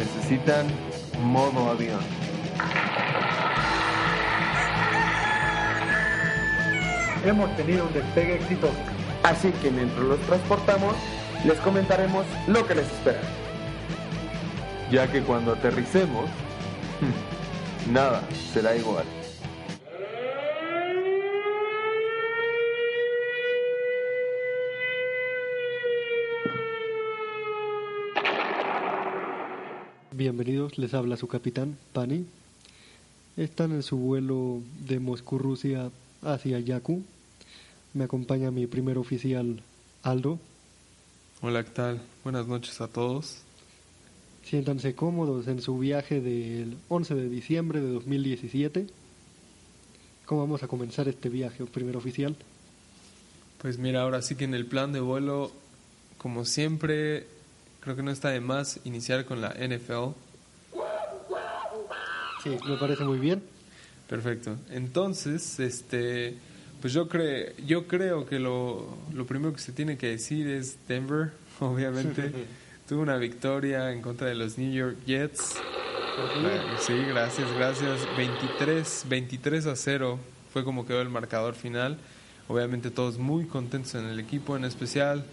necesitan modo avión. Hemos tenido un despegue exitoso. Así que mientras los transportamos, les comentaremos lo que les espera. Ya que cuando aterricemos, nada será igual. Bienvenidos, les habla su capitán, Pani. Están en su vuelo de Moscú, Rusia, hacia Yaku. Me acompaña mi primer oficial, Aldo. Hola, ¿qué tal? Buenas noches a todos. Siéntanse cómodos en su viaje del 11 de diciembre de 2017. ¿Cómo vamos a comenzar este viaje, primer oficial? Pues mira, ahora sí que en el plan de vuelo, como siempre, creo que no está de más iniciar con la NFL. Sí, me parece muy bien. Perfecto. Entonces, este, pues yo creo, yo creo que lo, lo primero que se tiene que decir es Denver, obviamente. Tuvo una victoria en contra de los New York Jets. Sí, gracias, gracias. 23, 23 a 0 fue como quedó el marcador final. Obviamente todos muy contentos en el equipo, en especial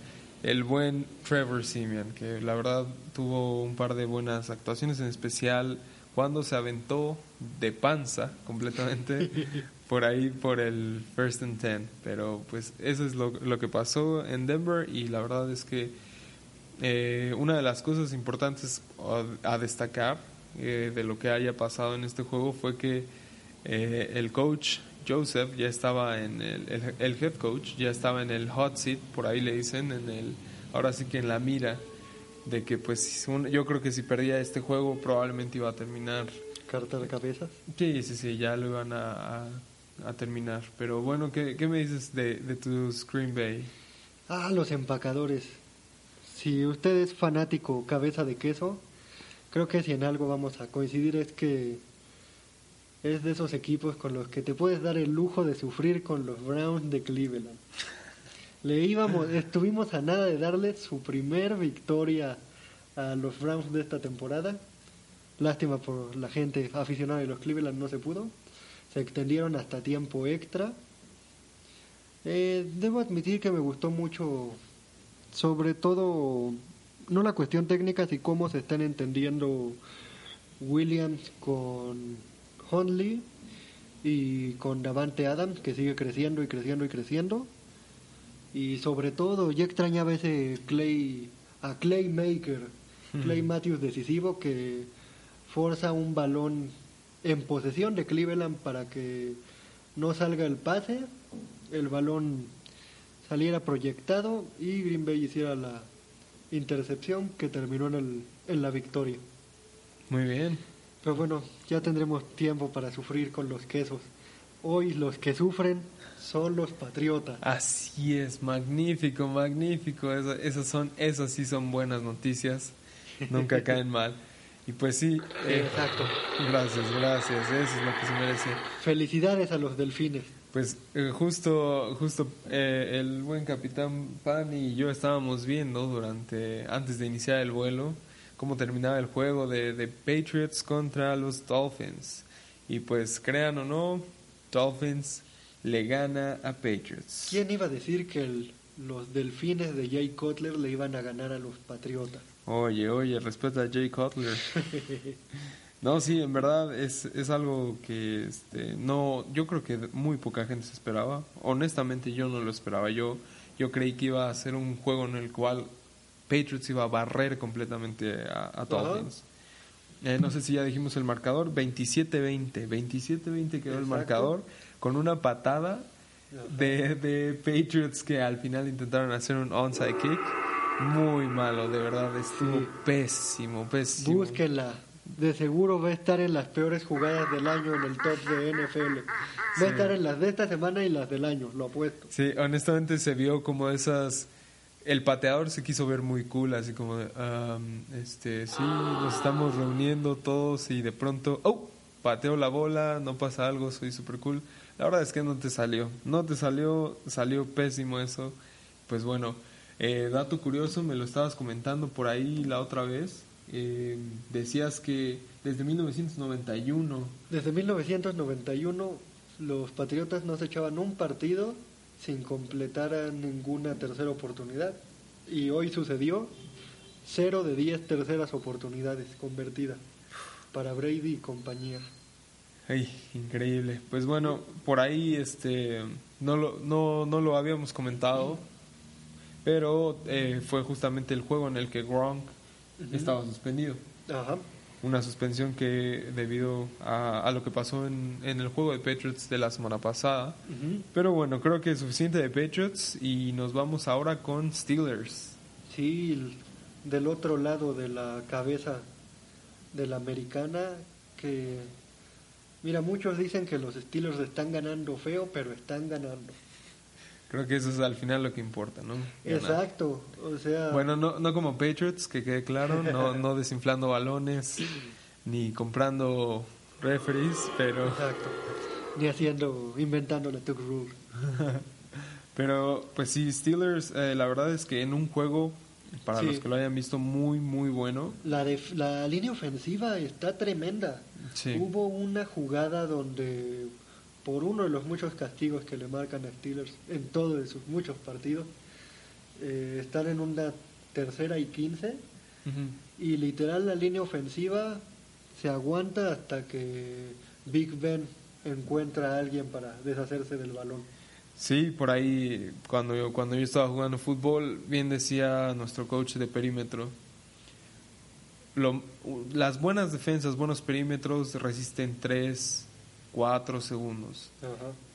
el buen Trevor Simeon, que la verdad tuvo un par de buenas actuaciones, en especial cuando se aventó de panza completamente por ahí por el first and ten. Pero pues eso es lo, lo que pasó en Denver y la verdad es que eh, una de las cosas importantes a, destacar eh, de lo que haya pasado en este juego fue que eh, el coach Joseph ya estaba en el, el, head coach ya estaba en el hot seat, por ahí le dicen, en el, ahora sí que en la mira de que pues yo creo que si perdía este juego probablemente iba a terminar. ¿Carta de cabeza? Sí, sí, sí, ya lo iban a, a, terminar. Pero bueno, ¿qué, ¿qué, me dices de, de tu Screen Bay? Ah, los empacadores. Si usted es fanático cabeza de queso, creo que si en algo vamos a coincidir es que es de esos equipos con los que te puedes dar el lujo de sufrir con los Browns de Cleveland. Le íbamos, estuvimos a nada de darle su primer victoria a los Browns de esta temporada. Lástima por la gente aficionada de los Cleveland no se pudo. Se extendieron hasta tiempo extra. Eh, debo admitir que me gustó mucho, sobre todo, no la cuestión técnica, sino cómo se están entendiendo Williams con Hundley y con Davante Adams, que sigue creciendo y creciendo y creciendo. Y sobre todo, yo extrañaba ese Clay, a Clay Maker, Clay Matthews decisivo, que forza un balón en posesión de Cleveland para que no salga el pase, el balón saliera proyectado y Green Bay hiciera la intercepción que terminó en, el, en la victoria. Muy bien. Pero bueno, ya tendremos tiempo para sufrir con los quesos. Hoy los que sufren son los patriotas. Así es, magnífico, magnífico. Eso, esas son, esas sí son buenas noticias. Nunca caen mal. Y pues sí. Eh, Exacto. Gracias, gracias. Eso es lo que se merece. Felicidades a los delfines. Pues eh, justo, justo eh, el buen capitán Pan y yo estábamos viendo durante, antes de iniciar el vuelo, cómo terminaba el juego de, de, Patriots contra los Dolphins. Y pues crean o no, Dolphins le gana a Patriots. ¿Quién iba a decir que los delfines de Jay Cutler le iban a ganar a los Patriotas? Oye, oye, respeta a Jay Cutler. no, sí, en verdad es, es algo que este, no, yo creo que muy poca gente se esperaba. Honestamente yo no lo esperaba. Yo, yo creí que iba a ser un juego en el cual Patriots iba a barrer completamente a, Dolphins. Eh, no sé si ya dijimos el marcador, 27-20. 27-20 quedó el marcador con una patada de, de, Patriots que al final intentaron hacer un onside kick. Muy malo, de verdad, estuvo pésimo, pésimo. Búsquenla. De seguro va a estar en las peores jugadas del año en el top de NFL. Va a estar en las de esta semana y las del año, lo apuesto. Sí, honestamente se vio como esas el pateador se quiso ver muy cool, así como de, este, sí, nos estamos reuniendo todos y de pronto, oh, pateo la bola, no pasa algo, soy super cool. La verdad es que no te salió, no te salió, salió pésimo eso. Pues bueno, Eh, dato curioso, me lo estabas comentando por ahí la otra vez. Eh, decías que desde 1991 Desde 1991 los Patriotas no se echaban un partido sin completar a ninguna tercera oportunidad. Y hoy sucedió 0 de 10 terceras oportunidades convertidas para Brady y compañía. Ay, increíble. Pues bueno, por ahí este no lo, no, no lo habíamos comentado, pero eh, fue justamente el juego en el que Gronk estaba suspendido. Ajá. Una suspensión que debido a, a lo que pasó en, en el juego de Patriots de la semana pasada. Pero bueno, creo que es suficiente de Patriots y nos vamos ahora con Steelers. Sí, el- del otro lado de la cabeza de la americana, que mira, muchos dicen que los Steelers están ganando feo, pero están ganando. Creo que eso es al final lo que importa, ¿no? Exacto, o sea, Bueno, no, no como Patriots, que quede claro, no, no desinflando balones ni comprando referees, pero, exacto. Ni haciendo, inventando la Tuck Rule. pero pues sí, Steelers, eh, la verdad es que en un juego, para Sí. los que lo hayan visto, muy, muy bueno. La, def- la línea ofensiva está tremenda. Sí. Hubo una jugada donde, por uno de los muchos castigos que le marcan a Steelers en todos de sus muchos partidos, eh, están en una tercera y quince y literal la línea ofensiva se aguanta hasta que Big Ben encuentra a alguien para deshacerse del balón. Sí, por ahí, cuando yo, cuando yo estaba jugando fútbol, bien decía nuestro coach de perímetro, lo- las buenas defensas, buenos perímetros resisten 3, 4 segundos.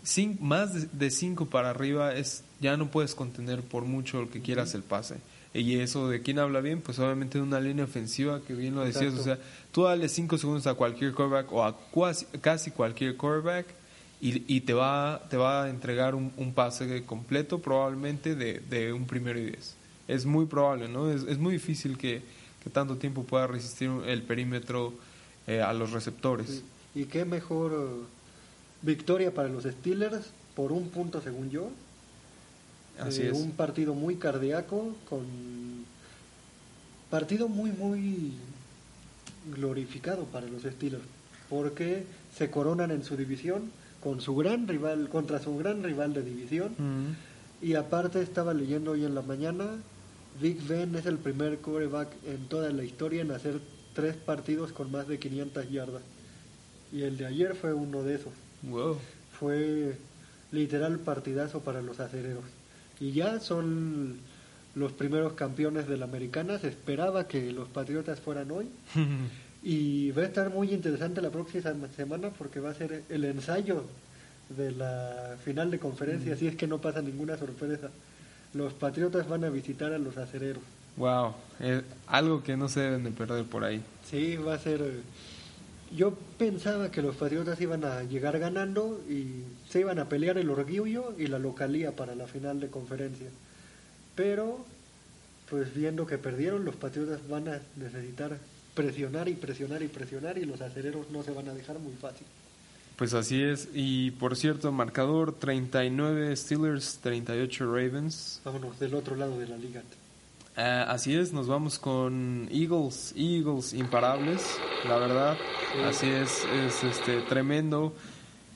Cin- más de 5 para arriba es ya no puedes contener por mucho lo que quieras el pase. Y eso de quién habla bien, pues obviamente de una línea ofensiva que bien lo decías, Exacto. o sea, tú dale 5 segundos a cualquier quarterback o a cuasi- casi cualquier quarterback y, y te va te va a entregar un, un pase completo probablemente de, de un primero y 10. Es muy probable, ¿no? Es, es muy difícil que, que tanto tiempo pueda resistir el perímetro eh, a los receptores. Sí. Y qué mejor eh, victoria para los Steelers por un punto según yo. Así Eh, es. Un partido muy cardíaco, con partido muy, muy glorificado para los Steelers, porque se coronan en su división con su gran rival, contra su gran rival de división. Mm. Y aparte estaba leyendo hoy en la mañana, Big Ben es el primer quarterback en toda la historia en hacer tres partidos con más de 500 yardas. Y el de ayer fue uno de esos. Wow. Fue literal partidazo para los acereros. Y ya son los primeros campeones de la americana. Se esperaba que los Patriotas fueran hoy. Y va a estar muy interesante la próxima semana porque va a ser el ensayo de la final de conferencia, si es que no pasa ninguna sorpresa. Los Patriotas van a visitar a los acereros. Wow, eh, algo que no se deben de perder por ahí. Sí, va a ser... Yo pensaba que los Patriotas iban a llegar ganando y se iban a pelear el orgullo y la localía para la final de conferencia. Pero, pues viendo que perdieron, los Patriotas van a necesitar presionar y presionar y presionar y los acereros no se van a dejar muy fácil. Pues así es. Y por cierto, marcador 39 Steelers, 38 Ravens. Vámonos del otro lado de la liga. Ah, así es, nos vamos con Eagles, Eagles imparables, la verdad. Así es, es este tremendo.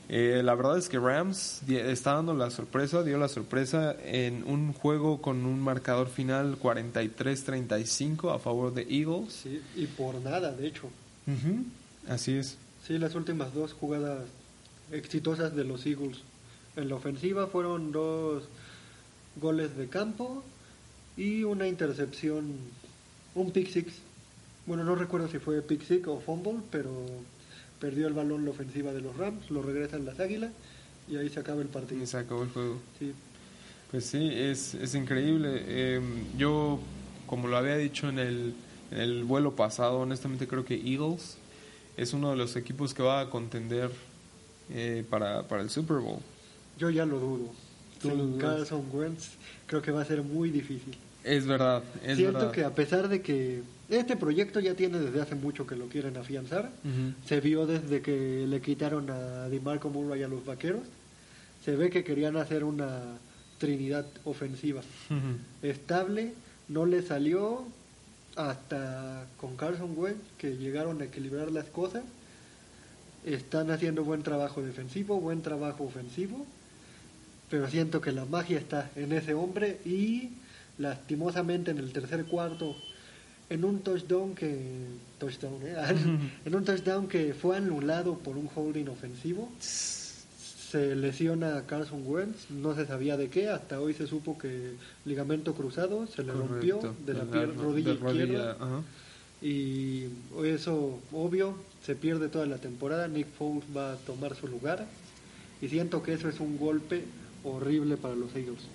Eh, la verdad es que Rams está dando la sorpresa, dio la sorpresa en un juego con un marcador final 43-35 a favor de Eagles. Sí, y por nada, de hecho. Así es. Sí, las últimas dos jugadas exitosas de los Eagles. En la ofensiva fueron dos goles de campo y una intercepción, un pick six. Bueno, no recuerdo si fue pick six o fumble, pero perdió el balón la ofensiva de los Rams, lo regresan las Águilas y ahí se acaba el partido. Y se acabó el juego. Sí, Pues sí, es, es increíble. Eh, yo, como lo había dicho en el, en el vuelo pasado, honestamente creo que Eagles es uno de los equipos que va a contender eh, para, para el Super Bowl. yo ya lo dudo. Sin. Carson Wentz creo que va a ser muy difícil. Es verdad, es Siento verdad. que a pesar de que este proyecto ya tiene desde hace mucho que lo quieren afianzar, se vio desde que le quitaron a DiMarco Murray a los vaqueros, se ve que querían hacer una trinidad ofensiva. Estable, no le salió hasta con Carson Wentz que llegaron a equilibrar las cosas. Están haciendo buen trabajo defensivo, buen trabajo ofensivo, pero siento que la magia está en ese hombre y lastimosamente en el tercer cuarto en un touchdown que touchdown, ¿eh? en un touchdown que fue anulado por un holding ofensivo se lesiona a Carson Wentz no se sabía de qué hasta hoy se supo que ligamento cruzado se le rompió de la, rodilla de izquierda. y eso obvio se pierde toda la temporada Nick Foles va a tomar su lugar y siento que eso es un golpe horrible para los Eagles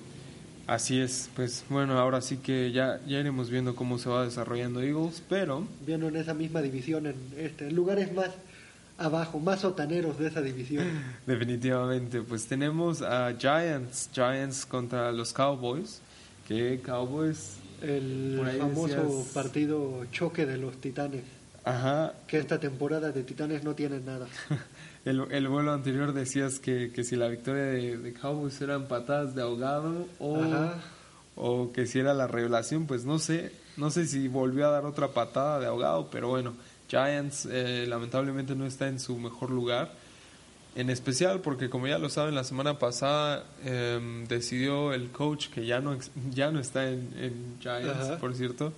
Así es, pues bueno, ahora sí que ya, ya iremos viendo cómo se va desarrollando Eagles, pero viendo en esa misma división, en, este, lugares más abajo, más sotaneros de esa división. definitivamente, pues tenemos a Giants, Giants contra los Cowboys, que Cowboys, El famoso decías- partido choque de los titanes, ajá, que esta temporada de titanes no tiene nada. el, el vuelo anterior decías que, que si la victoria de, de Cowboys eran patadas de ahogado o, Ajá. o que si era la revelación, pues no sé, no sé si volvió a dar otra patada de ahogado, pero bueno, Giants eh, lamentablemente no está en su mejor lugar. En especial porque como ya lo saben, la semana pasada em, decidió el coach que ya no, ya no está en, en Giants, Ajá. por cierto,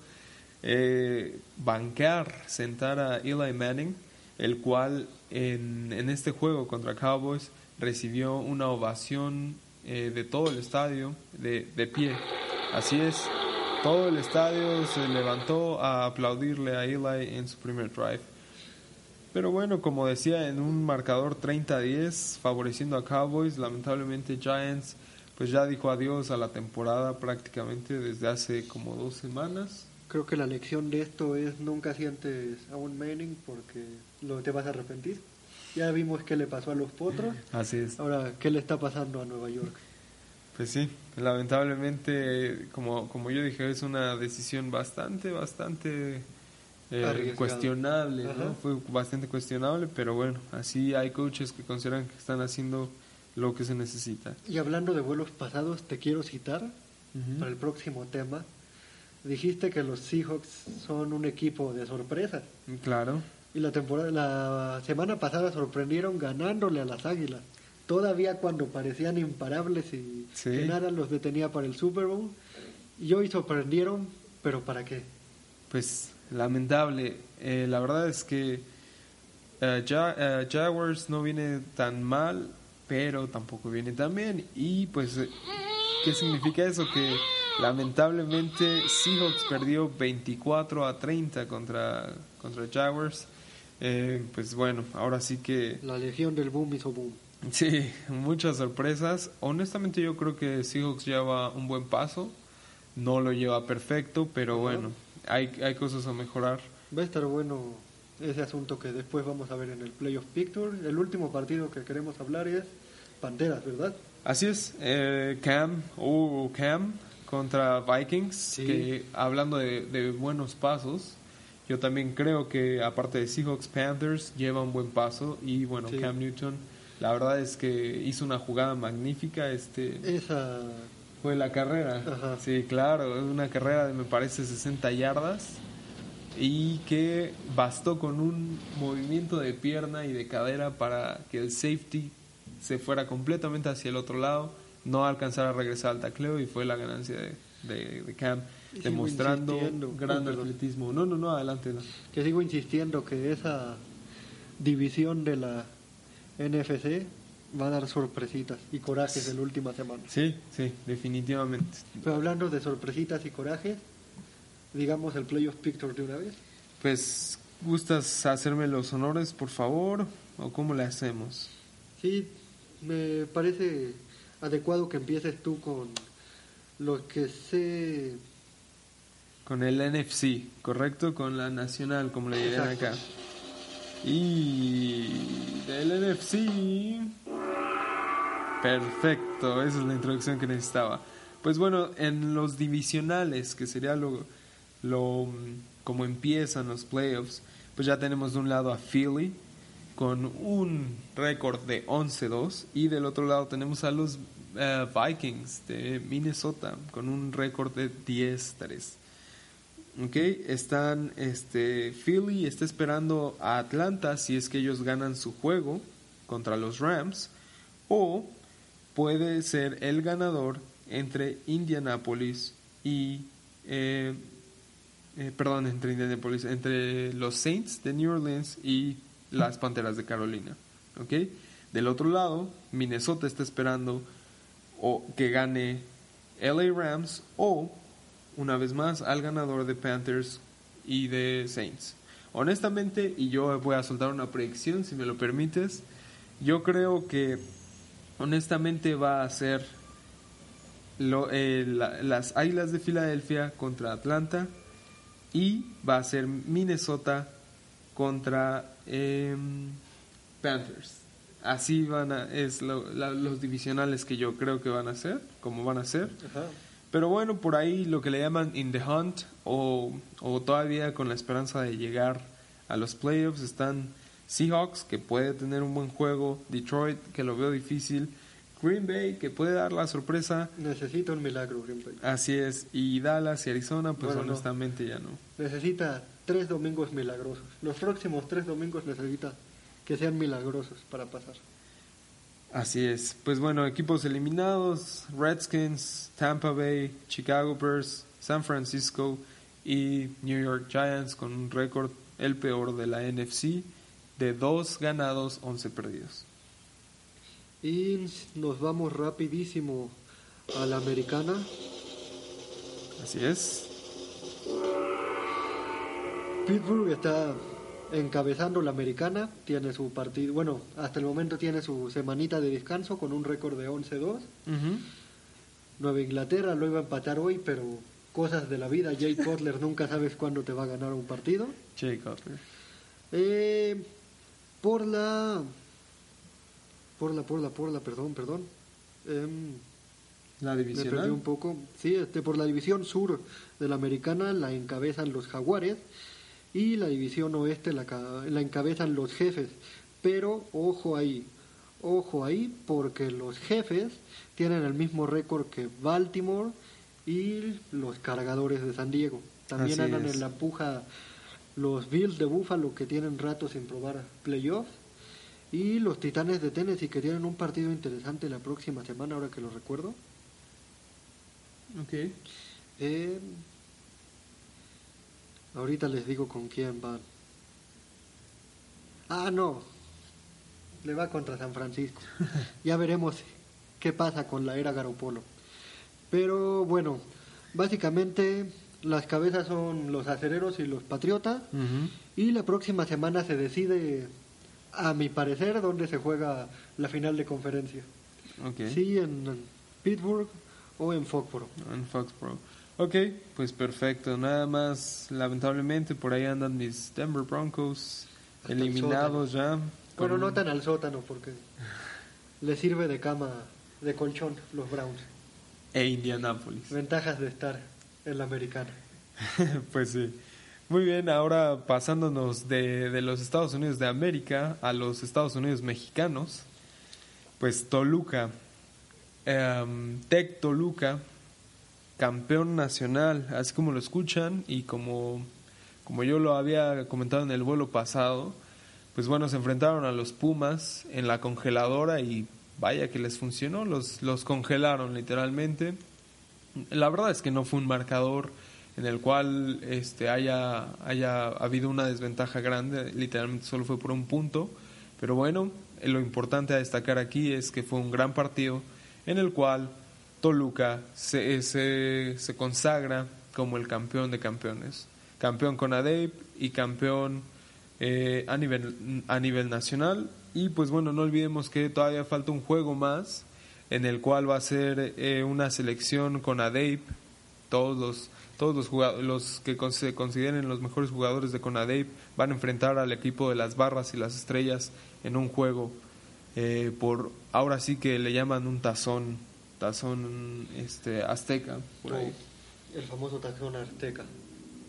eh, banquear, sentar a Eli Manning, el cual en, en este juego contra Cowboys recibió una ovación eh, de todo el estadio de, de pie. Así es, todo el estadio se levantó a aplaudirle a Eli en su primer drive. Pero bueno, como decía, en un marcador 30-10 favoreciendo a Cowboys, lamentablemente Giants pues ya dijo adiós a la temporada prácticamente desde hace como dos semanas. Creo que la lección de esto es nunca sientes a un Manning porque lo te vas a arrepentir. Ya vimos qué le pasó a los potros, Así es. ahora qué le está pasando a Nueva York. Pues sí, lamentablemente, como, como yo dije, es una decisión bastante, bastante eh, cuestionable, ¿no? Fue bastante cuestionable, pero bueno, así hay coaches que consideran que están haciendo lo que se necesita. Y hablando de vuelos pasados, te quiero citar para el próximo tema. Dijiste que los Seahawks son un equipo de sorpresas. Claro. Y la temporada, la semana pasada sorprendieron ganándole a las Águilas. Todavía cuando parecían imparables y Sí. que nada los detenía para el Super Bowl. Y hoy sorprendieron, pero ¿para qué? Pues lamentable. Eh, la verdad es que eh, Ja- eh, Jaguars no viene tan mal, pero tampoco viene tan bien. Y pues, eh, ¿qué significa eso? Que lamentablemente Seahawks perdió 24 a 30 contra, contra Jaguars. Eh, pues bueno, ahora sí que La legión del boom hizo boom. Sí, muchas sorpresas. Honestamente yo creo que Seahawks lleva un buen paso. No lo lleva perfecto, pero bueno, hay, hay cosas a mejorar. Va a estar bueno ese asunto que después vamos a ver en el Playoff Picture. El último partido que queremos hablar es Panteras, ¿verdad? Así es, eh, Cam, o Cam contra Vikings, Sí. que hablando de, de buenos pasos, yo también creo que aparte de Seahawks, Panthers lleva un buen paso y bueno, Sí. Cam Newton, la verdad es que hizo una jugada magnífica, este Esa fue la carrera. Ajá. Sí, claro, una carrera de me parece 60 yardas y que bastó con un movimiento de pierna y de cadera para que el safety se fuera completamente hacia el otro lado, no alcanzara a regresar al tacleo y fue la ganancia de, de- de Cam, demostrando gran atletismo. No, no, no, adelante. no. que sigo insistiendo que esa división de la NFC va a dar sorpresitas y corajes en la última semana. Sí, sí, definitivamente. Pero hablando de sorpresitas y corajes, digamos el Playoff Picture de una vez. Pues, ¿gustas hacerme los honores, por favor? ¿O cómo le hacemos? Sí, me parece adecuado que empieces tú con lo que sé. Con el NFC, ¿correcto? Con la nacional, como le Exacto. acá. Y del NFC. Perfecto, esa es la introducción que necesitaba. Pues bueno, en los divisionales, que sería lo, lo como empiezan los playoffs, pues ya tenemos de un lado a Philly con un récord de 11-2 y del otro lado tenemos a los eh, Vikings de Minnesota con un récord de 10-3. Ok, están, este, Philly está esperando a Atlanta si es que ellos ganan su juego contra los Rams o puede ser el ganador entre Indianapolis y eh, eh, perdón entre Indianapolis entre los Saints de New Orleans y las Panteras de Carolina ¿ok? del otro lado Minnesota está esperando o que gane LA Rams o una vez más al ganador de Panthers y de Saints. Honestamente, y yo voy a soltar una predicción, si me lo permites, yo creo que honestamente va a ser lo, eh, las Águilas de Filadelfia contra Atlanta y va a ser Minnesota contra em, Panthers. Así van a, es los divisionales que yo creo que van a ser, como van a ser. Pero bueno, por ahí lo que le llaman in the hunt o, o todavía con la esperanza de llegar a los playoffs están Seahawks, que puede tener un buen juego, Detroit, que lo veo difícil, Green Bay, que puede dar la sorpresa. Necesita un milagro, Green Bay. Así es, y Dallas y Arizona, pues honestamente ya no. Necesita tres domingos milagrosos. Los próximos tres domingos necesita que sean milagrosos para pasar. Así es. Pues bueno, equipos eliminados, Redskins, Tampa Bay, Chicago Bears, San Francisco y New York Giants con un récord el peor de la NFC de dos ganados, 11 perdidos. Y nos vamos rapidísimo a la americana. Así es. Pittsburgh está encabezando la americana, tiene su partido, bueno, hasta el momento tiene su semanita de descanso con un récord de 11-2. Nueva Inglaterra lo iba a empatar hoy, pero cosas de la vida, Jay Cutler nunca sabes cuándo te va a ganar un partido. Jay Cutler. Eh, por la por la por la por la perdón, perdón. Em, la división. Me perdí un poco. Sí, este, por la división sur de la americana la encabezan los Jaguares y la división oeste la, la encabezan los jefes. Pero ojo ahí, ojo ahí, porque los jefes tienen el mismo récord que Baltimore y los cargadores de San Diego. También andan en la puja los Bills de Buffalo que tienen rato sin probar playoffs y los Titanes de Tennessee que tienen un partido interesante la próxima semana, ahora que lo recuerdo. Ok. Eh, Ahorita les digo con quién van. Ah, no. Le va contra San Francisco. ya veremos qué pasa con la era Garopolo. Pero bueno, básicamente las cabezas son los acereros y los patriotas. Y la próxima semana se decide, a mi parecer, dónde se juega la final de conferencia. Okay. Sí, en Pittsburgh o en Foxborough. En Foxborough. Ok, pues perfecto. Nada más, lamentablemente, por ahí andan mis Denver Broncos eliminados ya. Bueno, no tan al sótano porque le sirve de cama, de colchón los Browns. E Indianapolis. Ventajas de estar en la americana. pues sí. Muy bien, ahora pasándonos de, de los Estados Unidos de América a los Estados Unidos mexicanos, pues Toluca, um, Tec Toluca campeón nacional, así como lo escuchan y como, como yo lo había comentado en el vuelo pasado, pues bueno, se enfrentaron a los Pumas en la congeladora y vaya que les funcionó, los, los congelaron literalmente. La verdad es que no fue un marcador en el cual este, haya, haya habido una desventaja grande, literalmente solo fue por un punto, pero bueno, lo importante a destacar aquí es que fue un gran partido en el cual Toluca se, se, consagra como el campeón de campeones. Campeón con ADEP y campeón eh, a, nivel, a nivel nacional. Y pues bueno, no olvidemos que todavía falta un juego más en el cual va a ser eh, una selección con ADEIP. Todos los, todos los, los que se consideren los mejores jugadores de CONADEIP van a enfrentar al equipo de las barras y las estrellas en un juego eh, por ahora sí que le llaman un tazón tazón este, azteca. Por ahí. El famoso tazón azteca.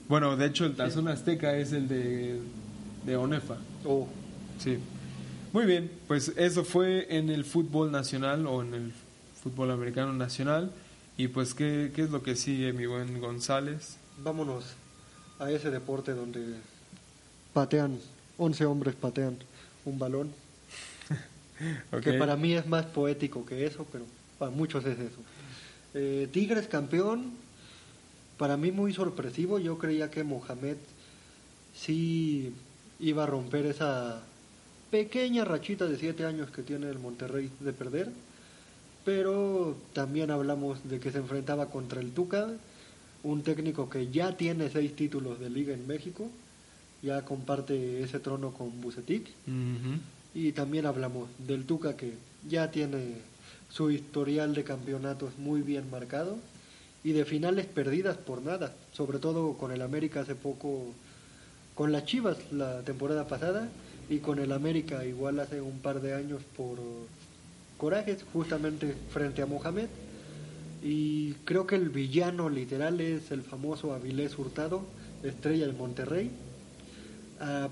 Bueno, de hecho el tazón azteca es el de, de Onefa. Oh. Sí. Muy bien, pues eso fue en el fútbol nacional o en el fútbol americano nacional. Y pues, ¿qué, qué es lo que sigue, mi buen González? Vámonos a ese deporte donde patean, 11 hombres patean un balón, Ok. que para mí es más poético que eso, pero para muchos es eso. Eh, Tigres campeón, para mí muy sorpresivo, yo creía que Mohamed sí iba a romper esa pequeña rachita de 7 años que tiene el Monterrey de perder, pero también hablamos de que se enfrentaba contra el Tuca, un técnico que ya tiene seis títulos de liga en México, ya comparte ese trono con Bucetic. Y también hablamos del Tuca que ya tiene su historial de campeonatos muy bien marcado y de finales perdidas por nada, sobre todo con el América hace poco, con las Chivas la temporada pasada y con el América igual hace un par de años por corajes justamente frente a Mohamed. Y creo que el villano literal es el famoso Avilés Hurtado, estrella del Monterrey.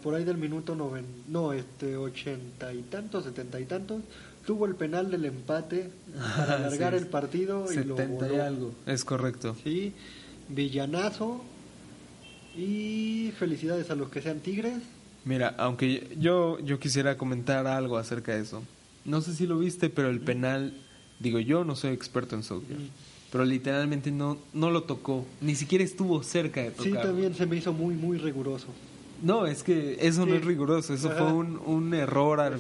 Por ahí del minuto noven, no, este, ochenta y tantos, setenta y tantos, tuvo el penal del empate para alargar Sí, el partido y lo 70 y voló. algo. Es correcto. Sí, villanazo y felicidades a los que sean tigres. Mira, aunque yo, yo quisiera comentar algo acerca de eso. No sé si lo viste, pero el penal, digo, yo no soy experto en soccer, pero literalmente no, no lo tocó, ni siquiera estuvo cerca de Sí, tocar. también se me hizo muy, muy riguroso. No, es que eso no Sí. es riguroso, eso Ajá. fue un, un error Exacto.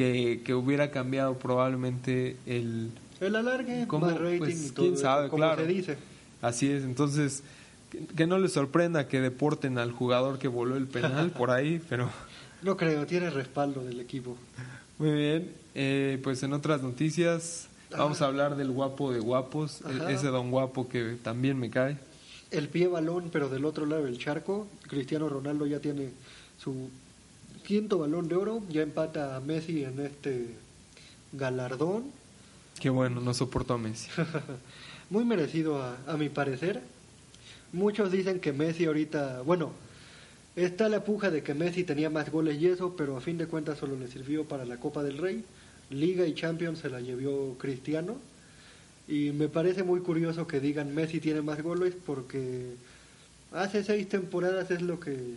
Que, que hubiera cambiado probablemente el... El alargue, más rating Pues, y todo quién sabe, como claro. se dice. Así es, entonces, que, que no les sorprenda que deporten al jugador que voló el penal por ahí, pero... No creo, tiene respaldo del equipo. Muy bien, eh, pues en otras noticias vamos a hablar del guapo de guapos, e- Ajá. ese don guapo que también me cae. El pie balón, pero del otro lado del charco. Cristiano Ronaldo ya tiene su quinto balón de oro, ya empata a Messi en este galardón. Qué bueno, no soporto a Messi. Muy merecido a, a mi parecer. Muchos dicen que Messi ahorita, bueno, está la puja de que Messi tenía más goles y eso, pero a fin de cuentas solo le sirvió para la Copa del Rey. Liga y Champions se la llevó Cristiano. Y me parece muy curioso que digan Messi tiene más goles porque hace seis temporadas es lo que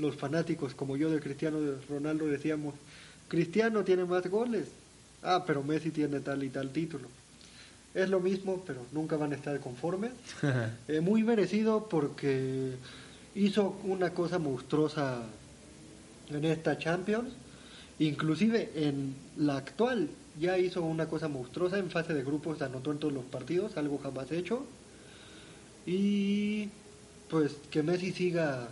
los fanáticos como yo de Cristiano Ronaldo decíamos, Cristiano tiene más goles. Ah, pero Messi tiene tal y tal título. Es lo mismo, pero nunca van a estar conformes. Eh, muy merecido porque hizo una cosa monstruosa en esta Champions. Inclusive en la actual ya hizo una cosa monstruosa en fase de grupos, anotó en todos los partidos, algo jamás hecho. Y pues que Messi siga,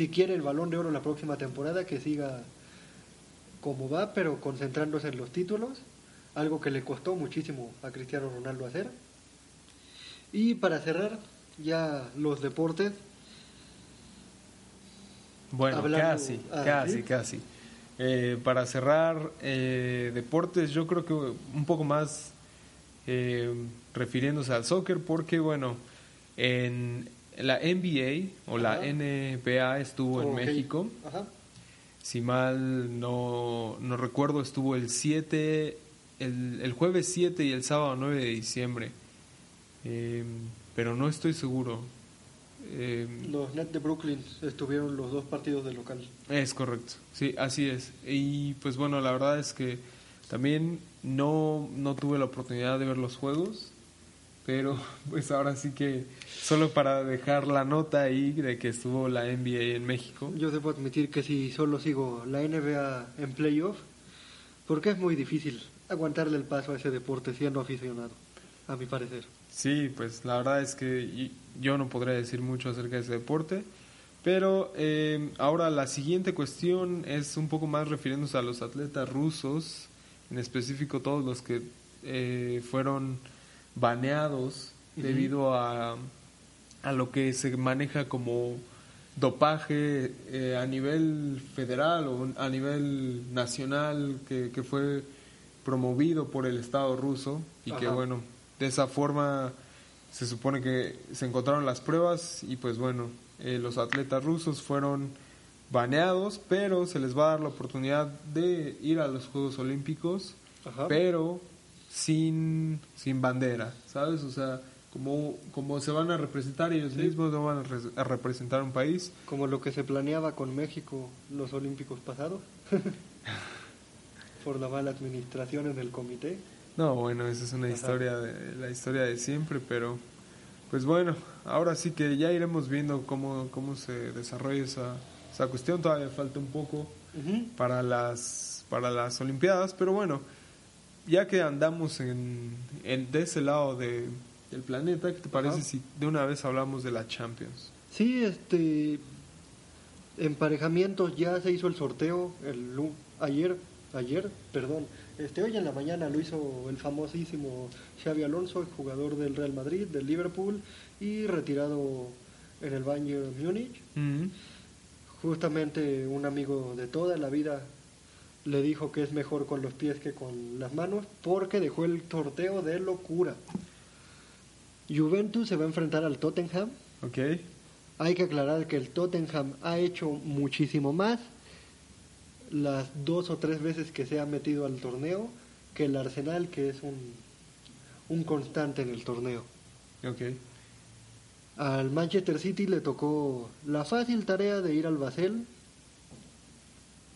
si quiere el balón de oro la próxima temporada, que siga como va, pero concentrándose en los títulos, algo que le costó muchísimo a Cristiano Ronaldo hacer. Y para cerrar ya los deportes, Bueno, Hablando- casi, ah, casi, ¿sí? casi. Eh, para cerrar eh, deportes, yo creo que un poco más eh, refiriéndose al soccer, porque bueno, en la NBA o la. NBA estuvo en. México. Ajá. Si mal no, no recuerdo, estuvo el 7, el, el jueves 7 y el sábado 9 de diciembre. Eh, pero no estoy seguro. Eh, Los Nets de Brooklyn estuvieron los dos partidos de local. es correcto, sí, así es. Y pues bueno, la verdad es que también no, no tuve la oportunidad de ver los juegos, pero pues ahora sí que solo para dejar la nota ahí de que estuvo la NBA en México. Yo debo admitir que si solo sigo la NBA en playoff, porque es muy difícil aguantarle el paso a ese deporte siendo aficionado, a mi parecer. Sí, pues la verdad es que yo no podría decir mucho acerca de ese deporte, pero eh, ahora la siguiente cuestión es un poco más refiriéndose a los atletas rusos, en específico todos los que eh, fueron baneados debido a, a lo que se maneja como dopaje eh, a nivel federal o a nivel nacional que, que fue promovido por el Estado ruso y que bueno, de esa forma se supone que se encontraron las pruebas y pues bueno, eh, los atletas rusos fueron baneados, pero se les va a dar la oportunidad de ir a los Juegos Olímpicos, Ajá. pero sin, sin bandera, ¿sabes? O sea, como, como se van a representar ellos mismos, no van a, re- a representar un país. Como lo que se planeaba con México los Olímpicos pasados. Por la mala administración en el comité. No, bueno, esa es una Ajá. historia de la historia de siempre, pero pues bueno, ahora sí que ya iremos viendo cómo, cómo se desarrolla esa, esa cuestión. Todavía falta un poco para las para las Olimpiadas, pero bueno, ya que andamos en, en de ese lado de, del planeta, ¿qué te parece Ajá. si de una vez hablamos de la Champions? Sí, este. Emparejamientos ya se hizo el sorteo el ayer, ayer, perdón. Este hoy en la mañana lo hizo el famosísimo Xavi Alonso, el jugador del Real Madrid, del Liverpool y retirado en el Bayern Múnich. Justamente un amigo de toda la vida le dijo que es mejor con los pies que con las manos porque dejó el sorteo de locura. Juventus se va a enfrentar al Tottenham. Ok, Hay que aclarar que el Tottenham ha hecho muchísimo más las dos o tres veces que se ha metido al torneo que el Arsenal, que es un, un constante en el torneo. ok, Al Manchester City le tocó la fácil tarea de ir al Basel.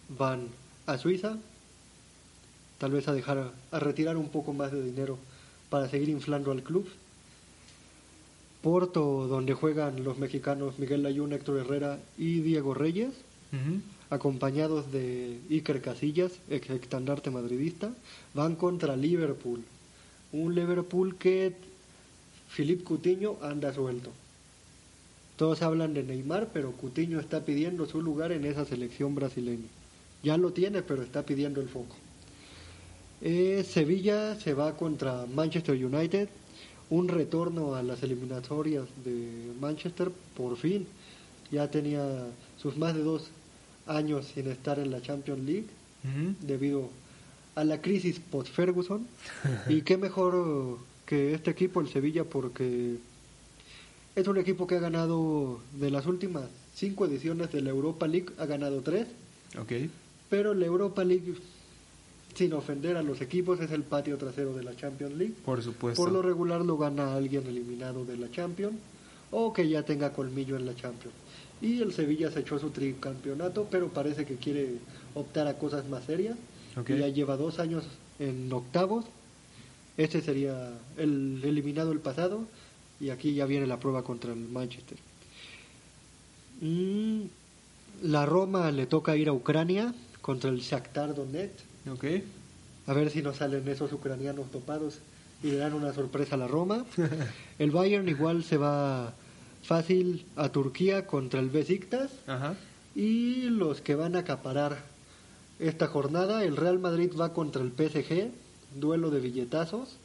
Van a Suiza, tal vez a dejar a retirar un poco más de dinero para seguir inflando al club. Porto, donde juegan los mexicanos Miguel Layún, Héctor Herrera y Diego Reyes, acompañados de Iker Casillas, ex estandarte madridista, van contra Liverpool. Un Liverpool que Philippe Coutinho anda suelto. Todos hablan de Neymar, pero Coutinho está pidiendo su lugar en esa selección brasileña. Ya lo tiene, pero está pidiendo el foco. Eh, Sevilla se va contra Manchester United. Un retorno a las eliminatorias de Manchester, por fin. Ya tenía sus más de dos años sin estar en la Champions League debido a la crisis post-Ferguson. y qué mejor que este equipo, el Sevilla, porque es un equipo que ha ganado de las últimas cinco ediciones de la Europa League, ha ganado tres, Ok, pero la Europa League, sin ofender a los equipos, es el patio trasero de la Champions League. por supuesto. Por lo regular lo gana alguien eliminado de la Champions o que ya tenga colmillo en la Champions. Y el Sevilla se echó su tricampeonato, pero parece que quiere optar a cosas más serias. Ok. Ya lleva dos años en octavos. Este sería el eliminado el pasado y aquí ya viene la prueba contra el Manchester. Mm, la Roma le toca ir a Ucrania contra el Shakhtar Donetsk. Ok, A ver si nos salen esos ucranianos topados y le dan una sorpresa a la Roma. El Bayern igual se va fácil a Turquía contra el Besiktas. ajá, Y los que van a acaparar esta jornada, el Real Madrid va contra el PSG, duelo de billetazos.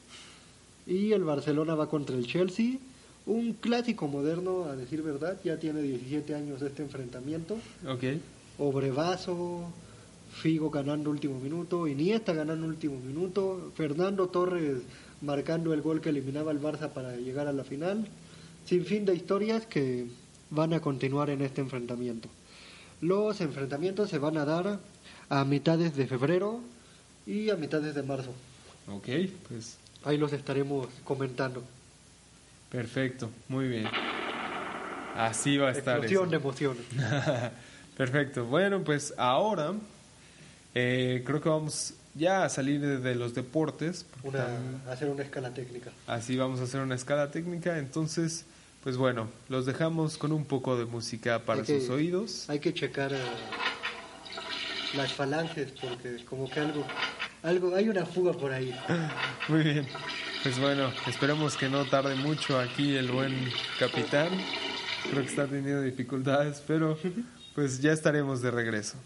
Y el Barcelona va contra el Chelsea. Un clásico moderno, a decir verdad, ya tiene 17 años este enfrentamiento. ok, Obrevazo, Figo ganando último minuto, Iniesta ganando último minuto, Fernando Torres marcando el gol que eliminaba al Barça para llegar a la final. Sin fin de historias que van a continuar en este enfrentamiento. Los enfrentamientos se van a dar a mitades de febrero y a mitades de marzo. ok, pues Ahí los estaremos comentando. perfecto, muy bien. Así va a estar. Explosión eso. de emociones. Perfecto. Bueno, pues ahora eh, creo que vamos ya a salir de, de los deportes. Una, también- hacer una escala técnica. Así vamos a hacer una escala técnica. Entonces, pues bueno, los dejamos con un poco de música para que- sus oídos. Hay que checar eh, las falanges porque como que algo, algo, hay una fuga por ahí. Muy bien. Pues bueno, esperemos que no tarde mucho aquí el buen capitán. Creo que está teniendo dificultades, pero pues ya estaremos de regreso.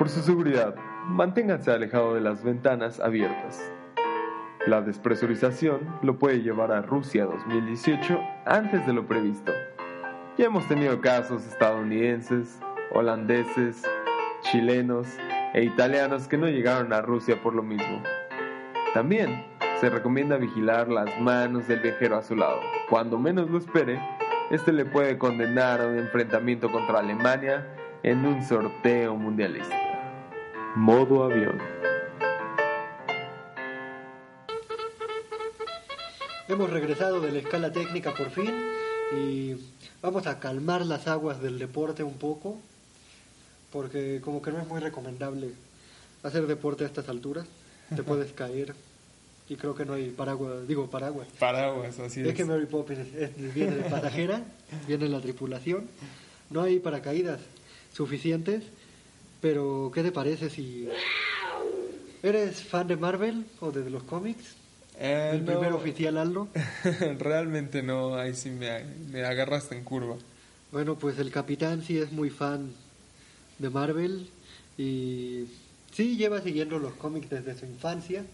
Por su seguridad, manténganse alejado de las ventanas abiertas. La despresurización lo puede llevar a Rusia 2018 antes de lo previsto. Ya hemos tenido casos estadounidenses, holandeses, chilenos e italianos que no llegaron a Rusia por lo mismo. También se recomienda vigilar las manos del viajero a su lado. Cuando menos lo espere, este le puede condenar a un enfrentamiento contra Alemania en un sorteo mundialista. Modo avión. Hemos regresado de la escala técnica por fin y vamos a calmar las aguas del deporte un poco, porque como que no es muy recomendable hacer deporte a estas alturas. Te puedes caer y creo que no hay paraguas, digo paraguas. Paraguas, así Es es. que Mary Poppins es- es- viene de pasajera, viene en la tripulación. No hay paracaídas suficientes, pero ¿qué te parece si eres fan de Marvel o de los cómics? Eh, El no, primer oficial Aldo. Realmente no, ahí sí me, me agarraste en curva. Bueno, pues el capitán sí es muy fan de Marvel y sí lleva siguiendo los cómics desde su infancia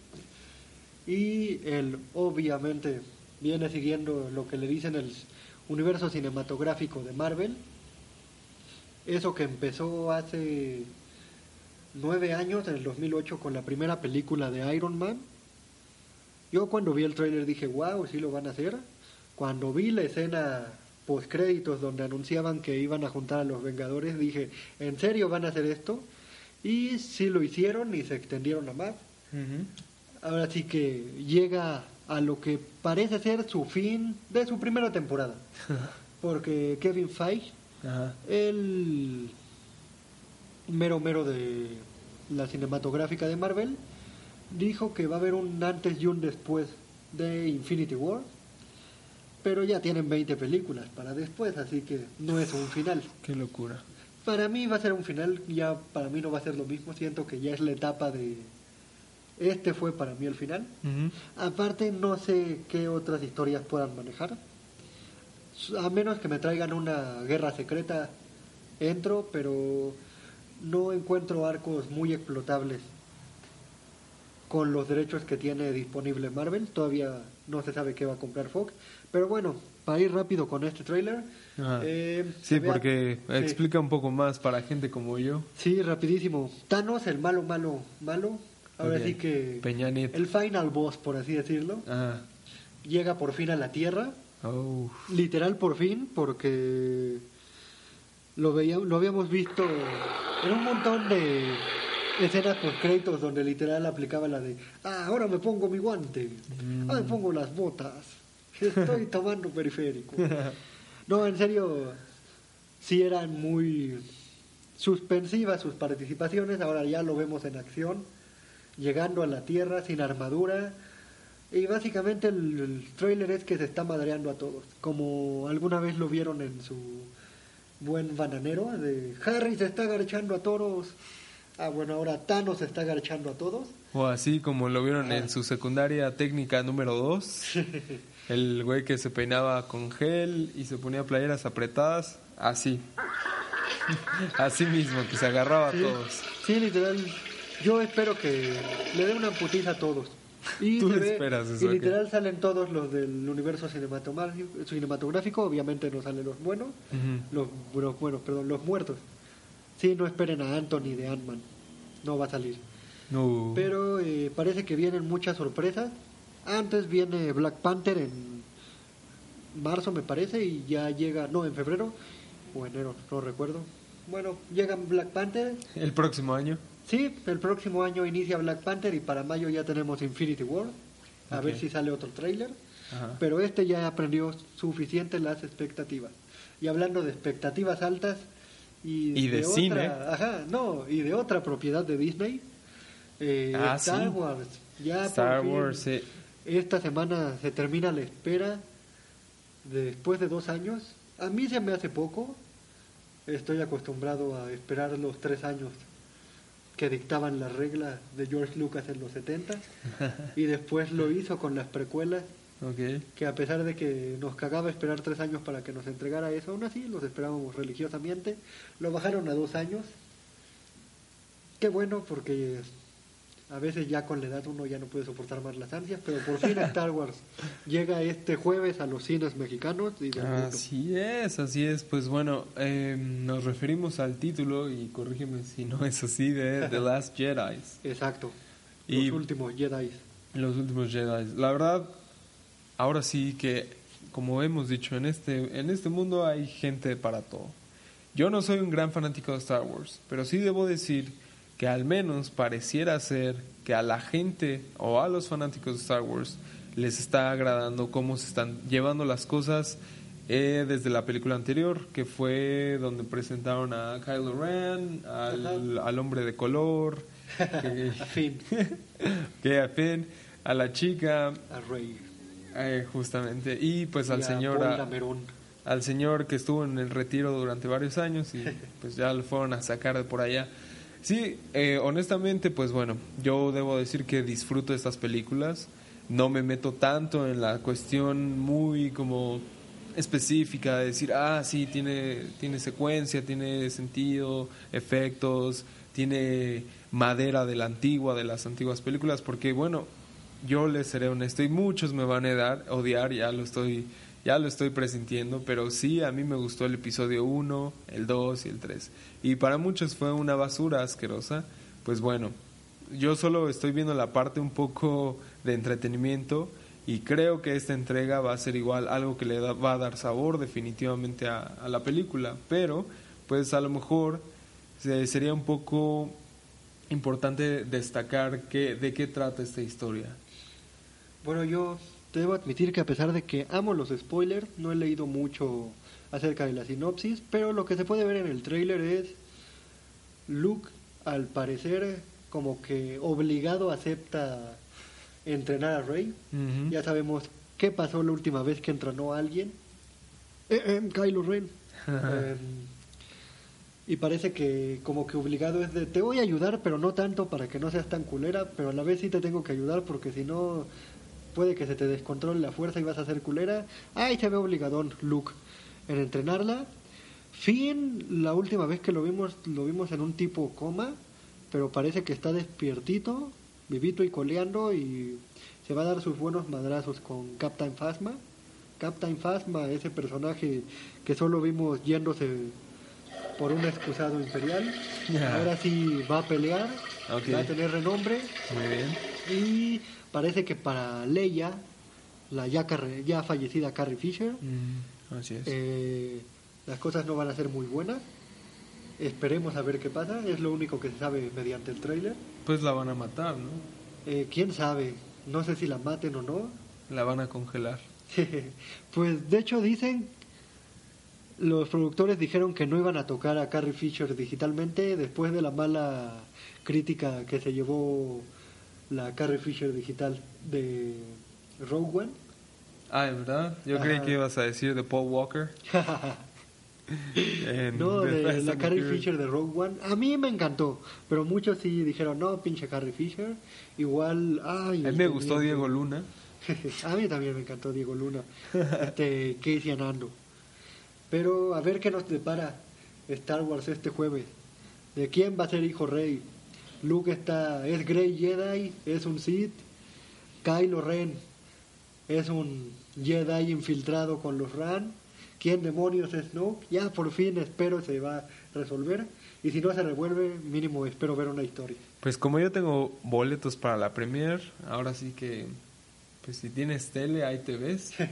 y él obviamente viene siguiendo lo que le dicen el universo cinematográfico de Marvel. Eso que empezó hace nueve años, en el 2008, con la primera película de Iron Man. Yo cuando vi el tráiler dije, wow, sí lo van a hacer. Cuando vi la escena post créditos donde anunciaban que iban a juntar a los Vengadores, dije, ¿en serio van a hacer esto? Y sí lo hicieron y se extendieron a más. Ahora sí que llega a lo que parece ser su fin de su primera temporada. Porque Kevin Feige, Ajá. el mero mero de la cinematográfica de Marvel, dijo que va a haber un antes y un después de Infinity War. Pero ya tienen 20 películas para después, así que no es un final. Qué locura. Para mí va a ser un final, ya para mí no va a ser lo mismo, siento que ya es la etapa de... Este fue para mí el final. Aparte no sé qué otras historias puedan manejar. A menos que me traigan una guerra secreta, entro, pero no encuentro arcos muy explotables con los derechos que tiene disponible Marvel. Todavía no se sabe qué va a comprar Fox. Pero bueno, para ir rápido con este trailer. Ajá. eh, Sí, porque sí. explica un poco más para gente como yo. Sí, rapidísimo. Thanos, el malo, malo, malo. Ahora sí que Peña Nieto. el final boss, por así decirlo, Ah. llega por fin a la Tierra. Oh. Literal por fin, porque lo, veía, lo habíamos visto en un montón de escenas por créditos donde literal aplicaba la de, ah, ahora me pongo mi guante, ahora me pongo las botas, estoy tomando periférico. No, en serio, sí eran muy suspensivas sus participaciones, ahora ya lo vemos en acción, llegando a la Tierra sin armadura. Y básicamente el, el trailer es que se está madreando a todos, como alguna vez lo vieron en su buen bananero, de Harry se está agarchando a todos. Ah, bueno, ahora Thanos se está agarchando a todos. O así como lo vieron Ah. en su secundaria técnica número 2. El güey que se peinaba con gel y se ponía playeras apretadas. Así. Así mismo, que se agarraba a todos. sí, literal. Yo espero que le dé una putiza a todos. Y Tú ve- esperas eso, Y literal salen todos los del universo cinematográfico, cinematográfico. Obviamente no salen los buenos. Los, los buenos, perdón, los muertos. Sí, no esperen a Anthony de Ant-Man. No va a salir. No. Pero eh, parece que vienen muchas sorpresas. Antes viene Black Panther en marzo, me parece, y ya llega, no, en febrero o enero, no recuerdo. Bueno, llega Black Panther. El próximo año. Sí, el próximo año inicia Black Panther y para mayo ya tenemos Infinity War. A ver si sale otro tráiler. Pero este ya aprendió suficiente las expectativas. Y hablando de expectativas altas y, Y de otra, cine. ajá, no, y de otra propiedad de Disney, eh, Ah, Star sí. Wars. Ya por Star fin, Wars, sí. Esta semana se termina la espera después de dos años. A mí se me hace poco. Estoy acostumbrado a esperar los tres años que dictaban las reglas de George Lucas en los 70 y después lo hizo con las precuelas que a pesar de que nos cagaba esperar tres años para que nos entregara eso, aún así los esperábamos religiosamente. Lo bajaron a dos años. Qué bueno, porque a veces ya con la edad uno ya no puede soportar más las ansias, pero por fin Star Wars llega este jueves a los cines mexicanos y. Así es, así es. Pues bueno, eh, nos referimos al título y corrígeme si no es así de The Last Jedi. Exacto. Y- Los últimos Jedi. Los últimos Jedi. La verdad, ahora sí que como hemos dicho, en este, en este mundo hay gente para todo. Yo no soy un gran fanático de Star Wars, pero sí debo decir que al menos pareciera ser que a la gente o a los fanáticos de Star Wars les está agradando cómo se están llevando las cosas eh, desde la película anterior, que fue donde presentaron a Kylo Ren, al, al hombre de color, que, a Finn, a la chica, A Rey. eh, justamente, y pues al Y señor... A- al señor que estuvo en el retiro durante varios años y pues ya lo fueron a sacar de por allá. Sí, eh, honestamente, pues bueno, yo debo decir que disfruto estas películas. No me meto tanto en la cuestión muy como específica de decir, ah, sí, tiene, tiene secuencia, tiene sentido, efectos, tiene madera de la antigua, de las antiguas películas, porque bueno, yo les seré honesto y muchos me van a dar, odiar, ya lo estoy ya lo estoy presintiendo, pero sí a mí me gustó el episodio 1, el 2 y el 3. Y para muchos fue una basura asquerosa. Pues bueno, yo solo estoy viendo la parte un poco de entretenimiento y creo que esta entrega va a ser igual algo que le da- va a dar sabor definitivamente a, a la película, pero pues a lo mejor se- sería un poco importante destacar que, de qué trata esta historia. Bueno, yo debo admitir que a pesar de que amo los spoilers, no he leído mucho acerca de la sinopsis, pero lo que se puede ver en el tráiler es Luke, al parecer, como que obligado acepta entrenar a Rey. Ya sabemos qué pasó la última vez que entrenó a alguien. Eh, eh, Kylo Ren. Em, y parece que como que obligado es de te voy a ayudar, pero no tanto para que no seas tan culera, pero a la vez sí te tengo que ayudar porque si no puede que se te descontrole la fuerza y vas a ser culera. Ay, se ve obligadón Luke en entrenarla. Finn, la última vez que lo vimos, lo vimos en un tipo coma, pero parece que está despiertito, vivito y coleando y se va a dar sus buenos madrazos con Captain Phasma. Captain Phasma, ese personaje que solo vimos yéndose por un excusado imperial. Ahora sí va a pelear, Ok. va a tener renombre Muy bien. y parece que para Leia, la ya, carre- ya fallecida Carrie Fisher, Mm, así es. eh, las cosas no van a ser muy buenas. Esperemos a ver qué pasa, es lo único que se sabe mediante el tráiler. Pues la van a matar, ¿no? Eh, ¿Quién sabe? No sé si la maten o no. La van a congelar. pues de hecho dicen, los productores dijeron que no iban a tocar a Carrie Fisher digitalmente después de la mala crítica que se llevó la Carrie Fisher digital de Rogue One. Ah, ¿es verdad? Yo creí que ibas a decir de Paul Walker. No, de la Carrie. Fisher de Rogue One. A mí me encantó, pero muchos sí dijeron, no, pinche Carrie Fisher. Igual, ay. A mí me gustó Diego. Diego Luna. a mí también me encantó Diego Luna, este Casey Anando. Pero a ver qué nos depara Star Wars este jueves. ¿De quién va a ser hijo rey? Luke está, es Grey Jedi, es un Sith. Kylo Ren es un Jedi infiltrado con los Ran. ¿Quién demonios es Snoke? Ya por fin espero se va a resolver. Y si no se revuelve, mínimo espero ver una historia. Pues como yo tengo boletos para la premier, ahora sí que, pues si tienes tele, ahí te ves.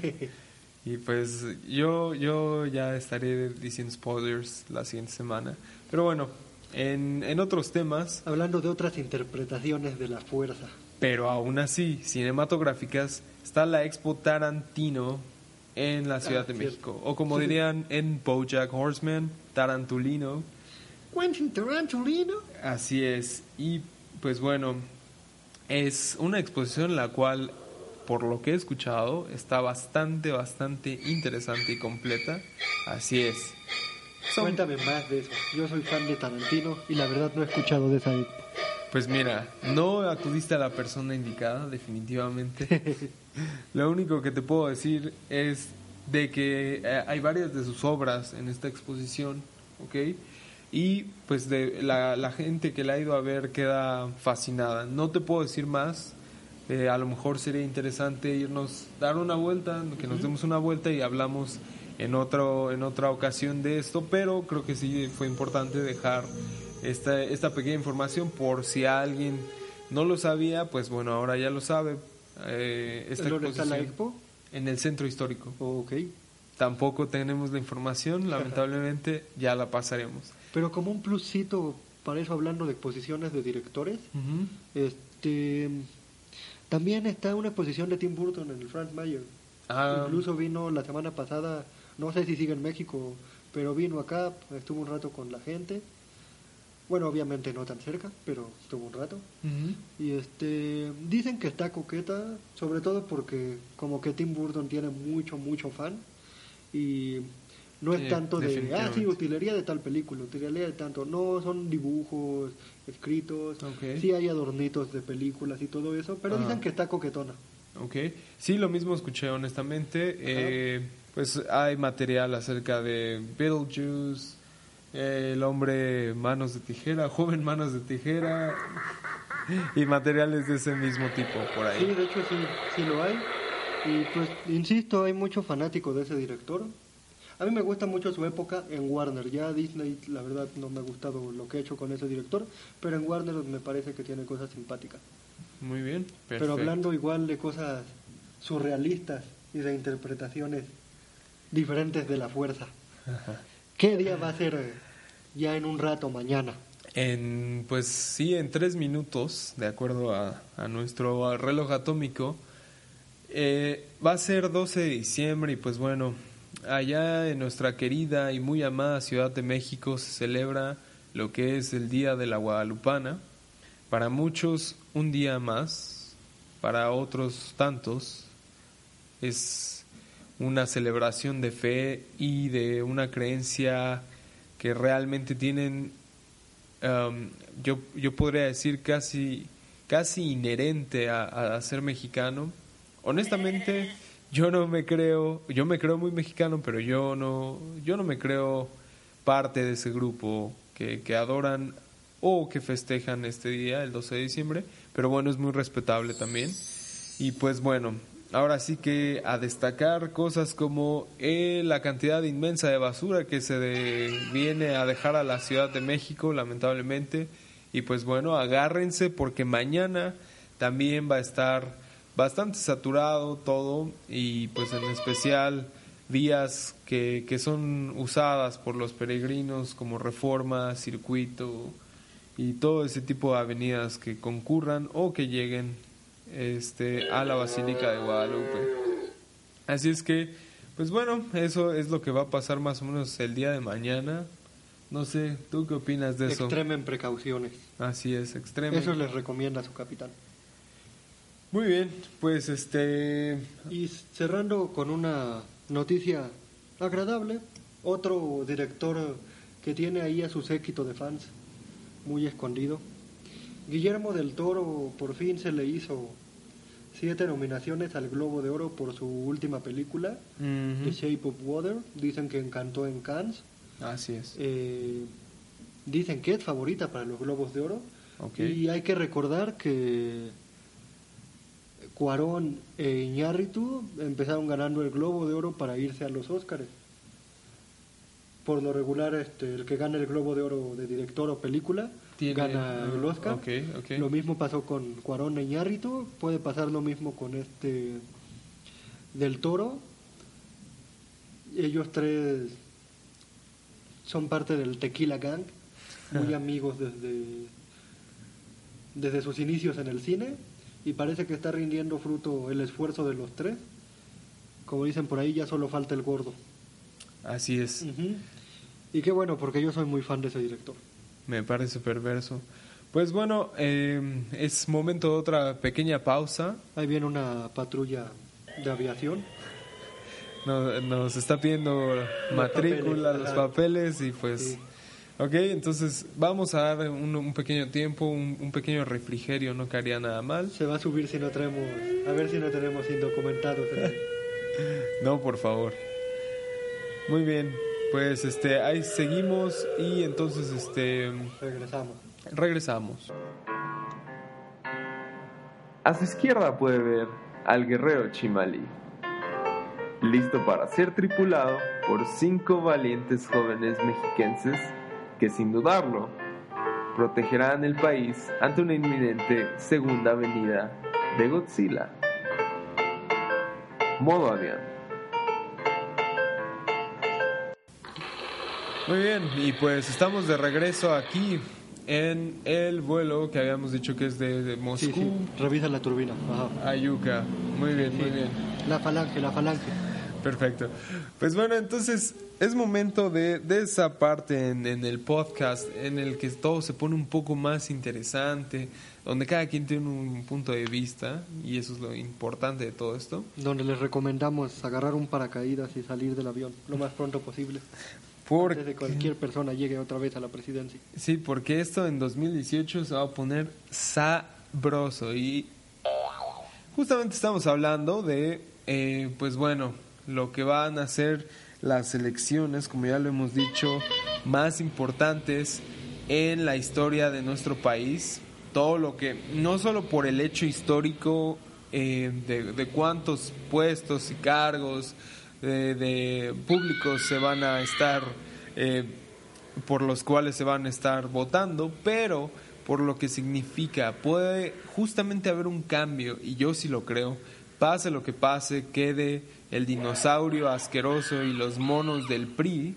Y pues yo, yo ya estaré diciendo spoilers la siguiente semana. Pero bueno, en, en otros temas, Hablando de otras interpretaciones de la fuerza. pero aún así, cinematográficas, está la Expo Tarantino en la Ciudad Ah, de cierto. México. O como Sí. dirían en Bojack Horseman, Tarantulino. Quentin Tarantulino. Así es. Y pues bueno, es una exposición la cual, por lo que he escuchado, está bastante, bastante interesante y completa. Así es. Son- Cuéntame más de eso. Yo soy fan de Tarantino y la verdad no he escuchado de esa. Pues mira, no acudiste a la persona indicada, definitivamente. Lo único que te puedo decir es de que eh, hay varias de sus obras en esta exposición, ¿ok? Y pues de la, la gente que la ha ido a ver queda fascinada. No te puedo decir más. eh, a lo mejor sería interesante irnos, dar una vuelta, que nos demos una vuelta y hablamos en otro en otra ocasión de esto, pero creo que sí fue importante dejar esta, esta pequeña información por si alguien no lo sabía, pues bueno, ahora ya lo sabe. Eh, esta ¿Es donde está la expo? en el centro histórico. Ok. Tampoco tenemos la información, lamentablemente ya la pasaremos. Pero como un plusito para eso hablando de exposiciones de directores, este también está una exposición de Tim Burton en el Frank Mayer. Ah, Incluso vino la semana pasada, no sé si sigue en México, pero vino acá, estuvo un rato con la gente. Bueno, obviamente no tan cerca, pero estuvo un rato. Y este dicen que está coqueta, sobre todo porque como que Tim Burton tiene mucho mucho fan y no es Sí, tanto de ah sí utilería de tal película, utilería de tanto, no son dibujos escritos, Ok. sí hay adornitos de películas y todo eso, pero Ah. dicen que está coquetona. Ok, sí, lo mismo escuché honestamente. Eh, pues hay material acerca de Beetlejuice, el hombre manos de tijera, joven manos de tijera y materiales de ese mismo tipo por Sí, ahí. de hecho sí, sí lo hay. Y pues, insisto, hay mucho fanático de ese director. A mí me gusta mucho su época en Warner. Ya Disney, la verdad, no me ha gustado lo que ha hecho con ese director, pero en Warner me parece que tiene cosas simpáticas. Muy bien, Pero perfecto. hablando igual de cosas surrealistas y de interpretaciones diferentes de la fuerza. ¿Qué día va a ser eh, ya en un rato mañana? En, pues sí, en tres minutos, de acuerdo a, a nuestro reloj atómico, eh, va a ser 12 de diciembre y pues bueno, allá en nuestra querida y muy amada Ciudad de México se celebra lo que es el Día de la Guadalupana. Para muchos un día más, para otros tantos es una celebración de fe y de una creencia que realmente tienen um, yo, yo podría decir casi, casi inherente a, a ser mexicano. Honestamente, yo no me creo, yo me creo muy mexicano, pero yo no, yo no me creo parte de ese grupo que, que adoran o que festejan este día, el 12 de diciembre, pero bueno, es muy respetable también. Y pues bueno, ahora sí que a destacar cosas como eh, la cantidad inmensa de basura que se de- viene a dejar a la Ciudad de México, lamentablemente. Y pues bueno, agárrense porque mañana también va a estar bastante saturado todo y pues en especial vías que, que son usadas por los peregrinos como Reforma, Circuito y todo ese tipo de avenidas que concurran o que lleguen este, a la Basílica de Guadalupe. Así es que, pues bueno, eso es lo que va a pasar más o menos el día de mañana. No sé, ¿tú qué opinas de eso? Extremen precauciones. Así es, extremo. Eso les recomienda su capitán. Muy bien, pues este... Y cerrando con una noticia agradable, otro director que tiene ahí a su séquito de fans muy escondido. Guillermo del Toro por fin se le hizo siete nominaciones al Globo de Oro por su última película. The Shape of Water. Dicen que encantó en Cannes. Así es. Eh, dicen que es favorita para los Globos de Oro. Y hay que recordar que Cuarón e Iñárritu empezaron ganando el Globo de Oro para irse a los Óscares. Por lo regular, este, el que gana el Globo de Oro de director o película Tiene- gana el Oscar. Ok, ok. Lo mismo pasó con Cuarón e Iñárritu, puede pasar lo mismo con este del Toro. Ellos tres son parte del Tequila Gang, muy amigos desde desde sus inicios en el cine y parece que está rindiendo fruto el esfuerzo de los tres. Como dicen por ahí, ya solo falta el gordo. Así es. Ujú. Y qué bueno, porque yo soy muy fan de ese director. Me parece perverso. Pues bueno, eh, es momento de otra pequeña pausa. Ahí viene una patrulla de aviación. Nos, nos está pidiendo matrícula, papeles, los papeles y pues... Sí. Ok, entonces vamos a dar un, un pequeño tiempo, un, un pequeño refrigerio, no caería nada mal. Se va a subir si no traemos, a ver si no tenemos indocumentados. No, por favor. Muy bien, pues este ahí seguimos y entonces este Regresamos. regresamos. A su izquierda puede ver al guerrero Chimalí, listo para ser tripulado por cinco valientes jóvenes mexiquenses que sin dudarlo protegerán el país ante una inminente segunda venida de Godzilla. Modo avión. Muy bien, y pues estamos de regreso aquí en el vuelo que habíamos dicho que es de, de Sí, Moscú sí, revisa la turbina. Ajá. a Yucca. Muy bien, muy bien. La falange, la falange. Perfecto. Pues bueno, entonces es momento de, de esa parte en, en el podcast en el que todo se pone un poco más interesante, donde cada quien tiene un punto de vista y eso es lo importante de todo esto. Donde les recomendamos agarrar un paracaídas y salir del avión lo más pronto posible. Porque, Antes de cualquier persona llegue otra vez a la presidencia. sí, porque esto en 2018 se va a poner sabroso y justamente estamos hablando de, eh, pues bueno, lo que van a ser las elecciones, como ya lo hemos dicho, más importantes en la historia de nuestro país. Todo lo que, no solo por el hecho histórico eh, de, de cuántos puestos y cargos de, públicos se van a estar, eh, por los cuales se van a estar votando, pero por lo que significa. Puede justamente haber un cambio, y yo sí lo creo, pase lo que pase, quede el dinosaurio asqueroso y los monos del PRI,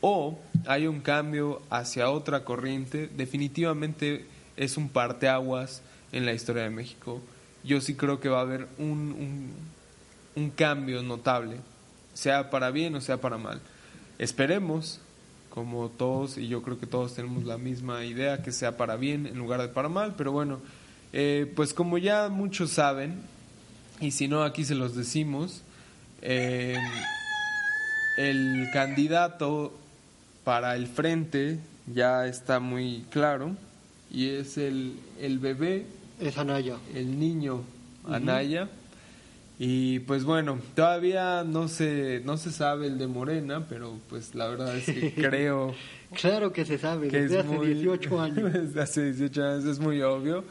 o hay un cambio hacia otra corriente, definitivamente es un parteaguas en la historia de México. Yo sí creo que va a haber un, un cambio notable, sea para bien o sea para mal. Esperemos, como todos, y yo creo que todos tenemos la misma idea, que sea para bien en lugar de para mal, pero bueno, eh, pues como ya muchos saben, y si no aquí se los decimos, eh, el candidato para el frente ya está muy claro, y es el, el bebé Es Anaya. el niño Anaya. Y pues bueno, todavía no se, no se sabe el de Morena, pero pues la verdad es que creo Claro que se sabe, que desde es hace muy, 18 años. desde hace 18 años es muy obvio.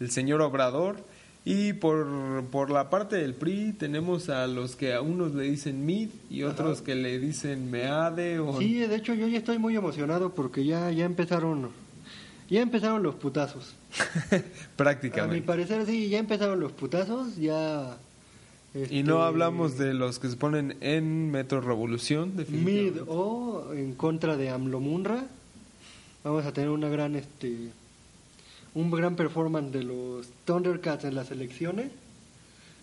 El señor Obrador. Y por, por la parte del PRI tenemos a los que a unos le dicen MID y otros que le dicen MEADE o... Sí, de hecho yo ya estoy muy emocionado porque ya, ya empezaron ya empezaron los putazos. A mi prácticamente. parecer sí, ya empezaron los putazos, ya... Y no este, hablamos de los que se ponen en Metro Revolución, Mid o en contra de AMLO Munra. Vamos a tener una gran este un gran performance de los Thundercats en las elecciones,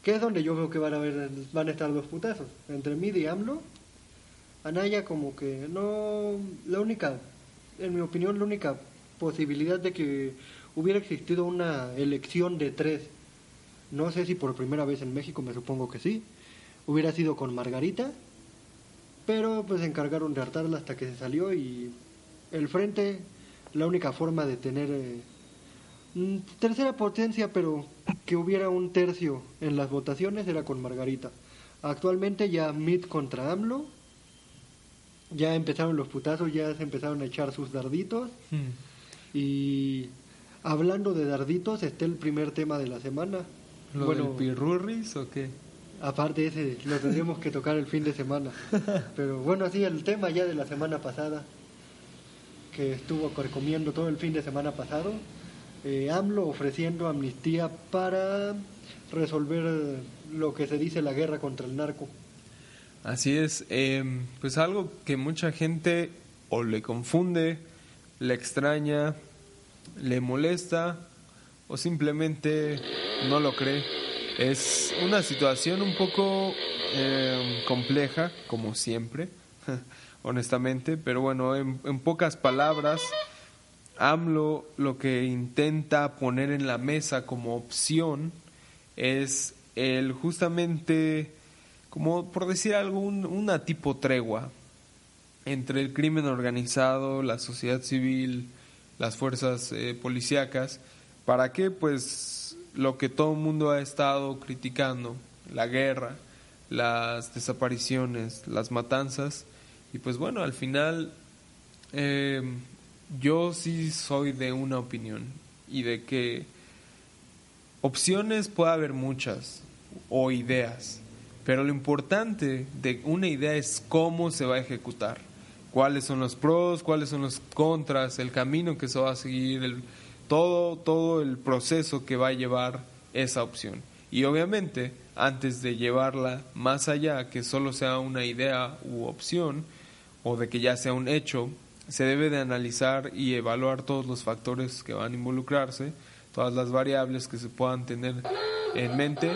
que es donde yo creo que van a haber van a estar los putazos entre Mid y AMLO. Anaya como que no la única en mi opinión la única posibilidad de que hubiera existido una elección de tres no sé si por primera vez en México, me supongo que sí. Hubiera sido con Margarita, pero pues se encargaron de hartarla hasta que se salió y el frente, la única forma de tener eh, mm, tercera potencia, pero que hubiera un tercio en las votaciones era con Margarita. Actualmente ya Mid contra AMLO, ya empezaron los putazos, ya se empezaron a echar sus darditos Hmm. y hablando de darditos está el primer tema de la semana. ¿Lo bueno, del pirurris o qué? Aparte ese lo tendríamos que tocar el fin de semana. Pero bueno, sí, el tema ya de la semana pasada, que estuvo comiendo todo el fin de semana pasado, eh, AMLO ofreciendo amnistía para resolver lo que se dice la guerra contra el narco. Así es, eh, pues algo que mucha gente o le confunde, le extraña, le molesta o simplemente no lo cree. Es una situación un poco eh, compleja, como siempre, honestamente, pero bueno, en, en pocas palabras, AMLO lo que intenta poner en la mesa como opción es el justamente, como por decir algo, un- una tipo tregua entre el crimen organizado, la sociedad civil, las fuerzas eh, policíacas, para que pues lo que todo el mundo ha estado criticando, la guerra, las desapariciones, las matanzas, y pues bueno, al final eh, yo sí soy de una opinión y de que opciones puede haber muchas o ideas, pero lo importante de una idea es cómo se va a ejecutar, cuáles son los pros, cuáles son los contras, el camino que se va a seguir, el, todo, todo el proceso que va a llevar esa opción. Y obviamente, antes de llevarla más allá, que solo sea una idea u opción, o de que ya sea un hecho, se debe de analizar y evaluar todos los factores que van a involucrarse, todas las variables que se puedan tener en mente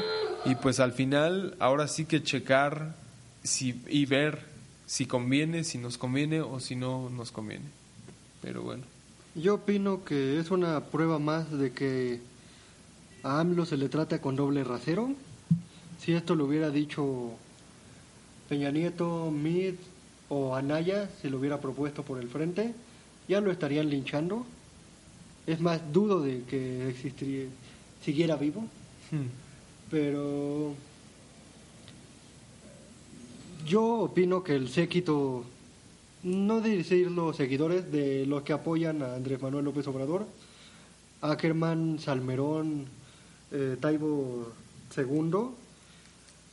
y pues al final ahora sí que checar si, y ver si conviene, si nos conviene o si no nos conviene. Pero bueno. Yo opino que es una prueba más de que a AMLO se le trata con doble rasero. Si esto lo hubiera dicho Peña Nieto, Mid o Anaya, se lo hubiera propuesto por el frente, ya lo estarían linchando. Es más, dudo de que existiría, siguiera vivo. Hmm. Pero yo opino que el séquito, no de decir los seguidores de los que apoyan a Andrés Manuel López Obrador, Ackerman, Salmerón, eh, Taibo II,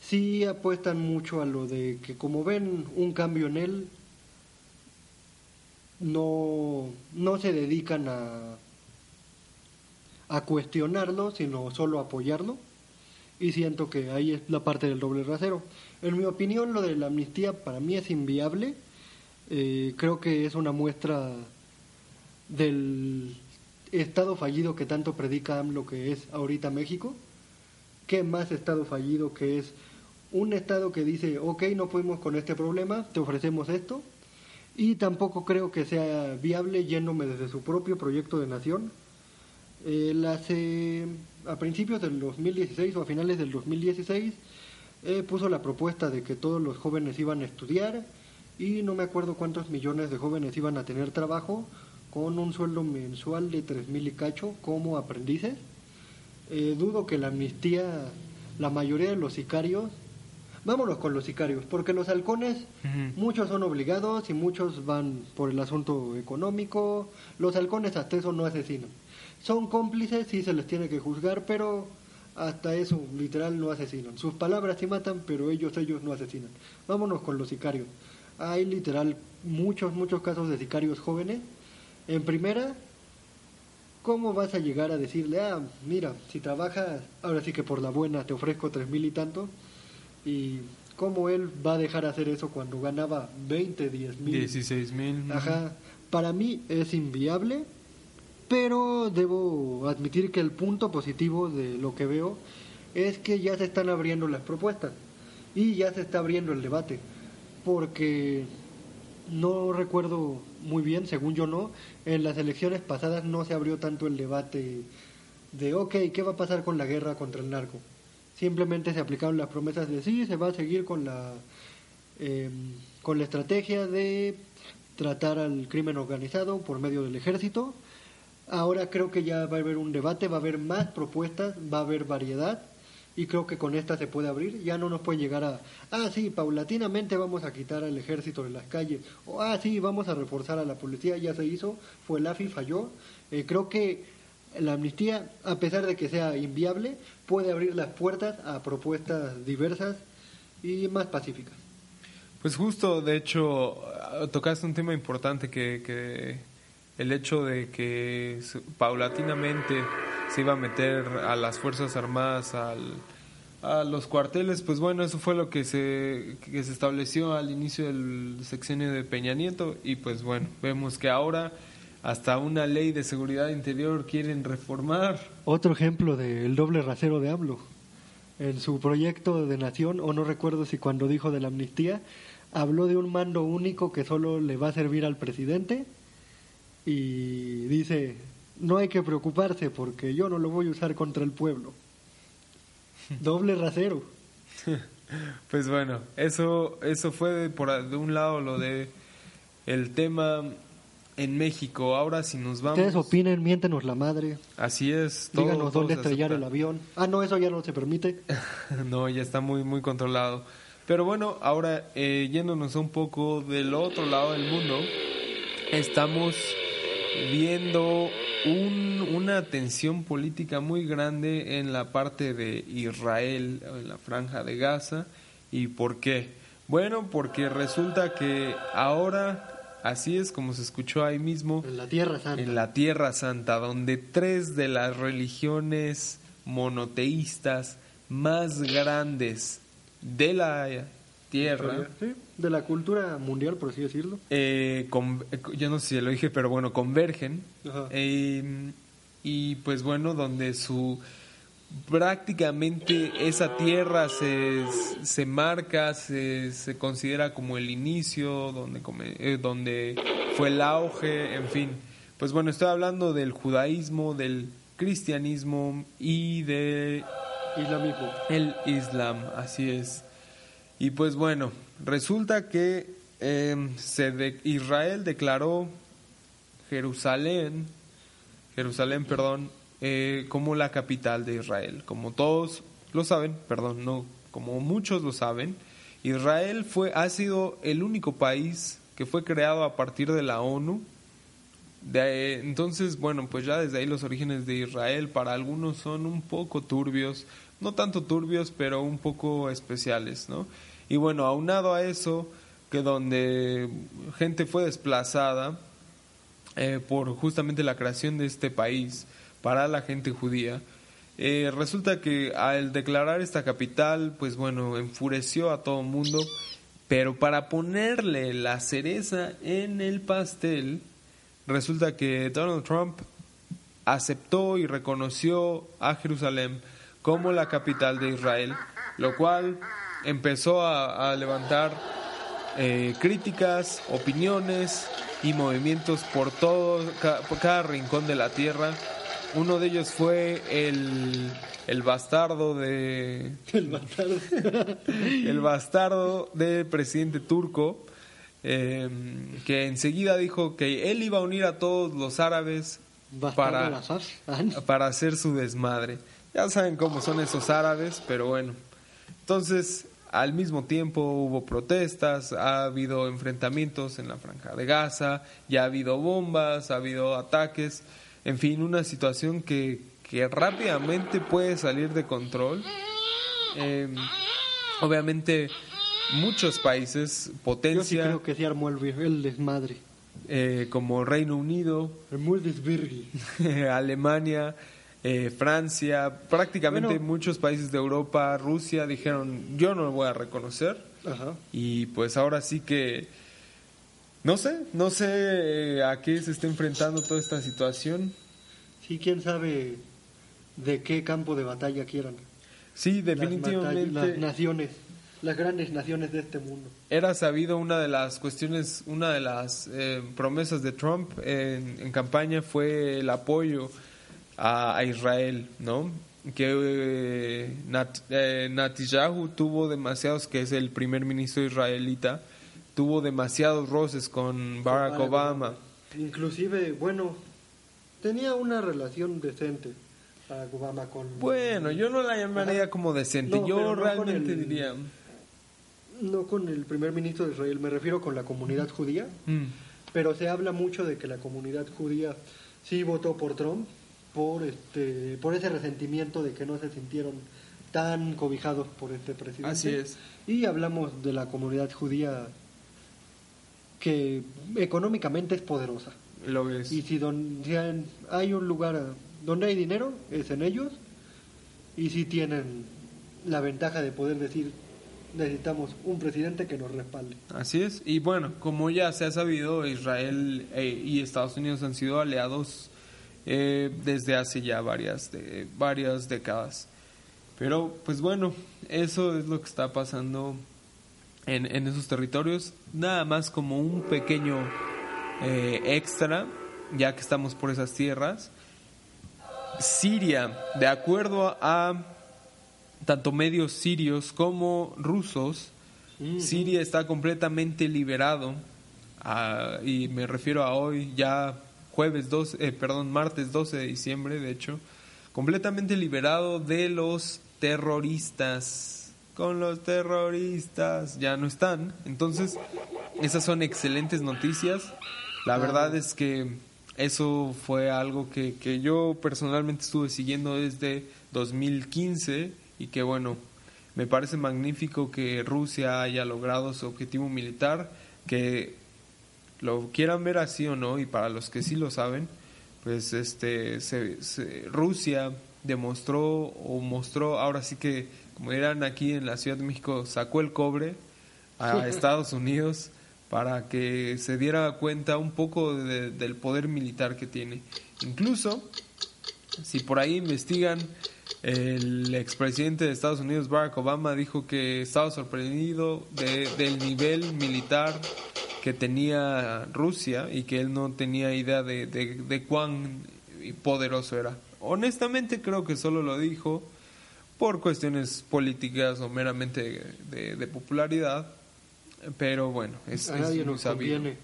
sí apuestan mucho a lo de que como ven un cambio en él, no, no se dedican a, a cuestionarlo, sino solo apoyarlo. Y siento que ahí es la parte del doble rasero. En mi opinión, lo de la amnistía para mí es inviable. Eh, creo que es una muestra del estado fallido que tanto predica AMLO que es ahorita México. ¿Qué más estado fallido que es un estado que dice, ok, no podemos con este problema, te ofrecemos esto? Y tampoco creo que sea viable yéndome desde su propio proyecto de nación. Eh, hace, a principios del 2016 o a finales del 2016 eh, puso la propuesta de que todos los jóvenes iban a estudiar y no me acuerdo cuántos millones de jóvenes iban a tener trabajo con un sueldo mensual de tres mil y cacho como aprendices. Eh, dudo que la amnistía, la mayoría de los sicarios, vámonos con los sicarios, porque los halcones, muchos son obligados y muchos van por el asunto económico, los halcones hasta eso no asesinan. Son cómplices, sí se les tiene que juzgar, pero hasta eso, literal, no asesinan. Sus palabras sí matan, pero ellos, ellos no asesinan. Vámonos con los sicarios. Hay literal muchos, muchos casos de sicarios jóvenes. En primera, ¿cómo vas a llegar a decirle, ah, mira, si trabajas, ahora sí que por la buena te ofrezco tres mil y tanto? Y cómo él va a dejar hacer eso cuando ganaba 20, 10 mil. 16 mil. Ajá. Para mí es inviable pero debo admitir que el punto positivo de lo que veo es que ya se están abriendo las propuestas y ya se está abriendo el debate, porque no recuerdo muy bien, según yo no, en las elecciones pasadas no se abrió tanto el debate de, ok, ¿qué va a pasar con la guerra contra el narco? Simplemente se aplicaron las promesas de sí, se va a seguir con la, em, con la estrategia de tratar al crimen organizado por medio del ejército, Ahora creo que ya va a haber un debate, va a haber más propuestas, va a haber variedad y creo que con esta se puede abrir. Ya no nos puede llegar a, ah, sí, paulatinamente vamos a quitar al ejército de las calles, o ah, sí, vamos a reforzar a la policía, ya se hizo, fue el AFI, falló. Eh, creo que la amnistía, a pesar de que sea inviable, puede abrir las puertas a propuestas diversas y más pacíficas. Pues justo, de hecho, tocaste un tema importante que, que el hecho de que paulatinamente se iba a meter a las Fuerzas Armadas al, a los cuarteles, pues bueno, eso fue lo que se, que se estableció al inicio del sexenio de Peña Nieto y pues bueno, vemos que ahora hasta una ley de seguridad interior quieren reformar. Otro ejemplo del doble rasero de AMLO. En su proyecto de nación, o no recuerdo si cuando dijo de la amnistía, habló de un mando único que solo le va a servir al presidente y dice, no hay que preocuparse porque yo no lo voy a usar contra el pueblo. Doble rasero. Pues bueno, eso eso fue de, por de un lado lo de el tema en México. Ahora si nos vamos Ustedes opinen, miéntenos la madre. Así es, Díganos dónde estrellar el avión. Ah, no, eso ya no se permite. no, ya está muy muy controlado. Pero bueno, ahora eh, yéndonos un poco del otro lado del mundo, estamos viendo una tensión política muy grande en la parte de Israel, en la franja de Gaza. ¿Y por qué? Bueno, porque resulta que ahora, así es como se escuchó ahí mismo, en la Tierra Santa, en la Tierra Santa donde tres de las religiones monoteístas más grandes de la tierra. Sí, de la cultura mundial, por así decirlo. eh, con- eh, yo no sé si lo dije, pero bueno, convergen. Ajá. Eh, y pues bueno, donde su prácticamente esa tierra se, se marca, se, se considera como el inicio, donde, come- eh, donde fue el auge, en fin. Pues bueno, estoy hablando del judaísmo, del cristianismo y de Islamismo. el Islam, así es. Y pues bueno, resulta que eh, se Israel declaró Jerusalén, Jerusalén, perdón, eh, como la capital de Israel. Como todos lo saben, perdón, no, como muchos lo saben, Israel fue, ha sido el único país que fue creado a partir de la ONU. De, entonces, bueno, pues ya desde ahí los orígenes de Israel para algunos son un poco turbios, no tanto turbios, pero un poco especiales, ¿no? Y bueno, aunado a eso, que donde gente fue desplazada eh, por justamente la creación de este país para la gente judía, eh, resulta que al declarar esta capital, pues bueno, enfureció a todo el mundo, pero para ponerle la cereza en el pastel, resulta que Donald Trump aceptó y reconoció a Jerusalén como la capital de Israel, lo cual empezó a, a levantar eh, críticas, opiniones y movimientos por todo, ca- por cada rincón de la tierra. Uno de ellos fue el, el bastardo de El bastardo. el bastardo del presidente turco, eh, que enseguida dijo que él iba a unir a todos los árabes para. Ah, para hacer su desmadre. Ya saben cómo son esos árabes, pero bueno. Entonces, al mismo tiempo hubo protestas, ha habido enfrentamientos en la franja de Gaza, ya ha habido bombas, ha habido ataques, en fin, una situación que, que rápidamente puede salir de control. Eh, obviamente, muchos países, Yo sí potencia creo que se armó el, el desmadre. eh, como Reino Unido, El. Alemania, eh, Francia, prácticamente Bueno. muchos países de Europa, Rusia, dijeron yo no lo voy a reconocer Ajá. y pues ahora sí que no sé, no sé eh, a qué se está enfrentando toda esta situación. Sí, quién sabe de qué campo de batalla quieran. Sí, Las definitivamente batall- Las, naciones, las grandes naciones de este mundo. era sabido una de las cuestiones, una de las eh, promesas de Trump en, en campaña fue el apoyo a, a Israel, ¿no? Que eh, Nat- eh, Netanyahu tuvo demasiados, que es el primer ministro israelita, tuvo demasiados roces con Barack Obama. Inclusive, bueno, tenía una relación decente Barack Obama con... Bueno, yo no la llamaría como decente, No, yo no realmente el- diría... No con el primer ministro de Israel, me refiero con la comunidad judía. mm, Pero se habla mucho de que la comunidad judía sí votó por Trump por este por ese resentimiento de que no se sintieron tan cobijados por este presidente. Así es. Y hablamos de la comunidad judía que económicamente es poderosa. lo es. Y si, don- si hay- un lugar donde hay dinero, es en ellos. Y si tienen la ventaja de poder decir, necesitamos un presidente que nos respalde. Así es. Y bueno, como ya se ha sabido, Israel eh, y Estados Unidos han sido aliados eh, desde hace ya varias, de, varias décadas. Pero pues bueno, eso es lo que está pasando en, en esos territorios. Nada más como un pequeño eh, extra, ya que estamos por esas tierras. Siria, de acuerdo a tanto medios sirios como rusos, Siria está completamente liberado, ah, y me refiero a hoy, ya jueves 12, eh, perdón, martes 12 de diciembre, de hecho, completamente liberado de los terroristas. Con los terroristas ya no están. Entonces, esas son excelentes noticias. La verdad es que eso fue algo que, que yo personalmente estuve siguiendo desde 2015 y que bueno, me parece magnífico que Rusia haya logrado su objetivo militar, que lo quieran ver así o no, y para los que sí lo saben, pues este se- se- Rusia demostró o mostró ahora sí que como dirán aquí en la Ciudad de México, sacó el cobre a Estados Unidos para que se diera cuenta un poco de- del poder militar que tiene. Incluso, si por ahí investigan, el expresidente de Estados Unidos, Barack Obama, dijo que estaba sorprendido de- del nivel militar que tenía Rusia y que él no tenía idea de, de- de cuán poderoso era. Honestamente creo que solo lo dijo por cuestiones políticas o meramente de, de popularidad, pero bueno, es, A es nadie muy nos sabido. conviene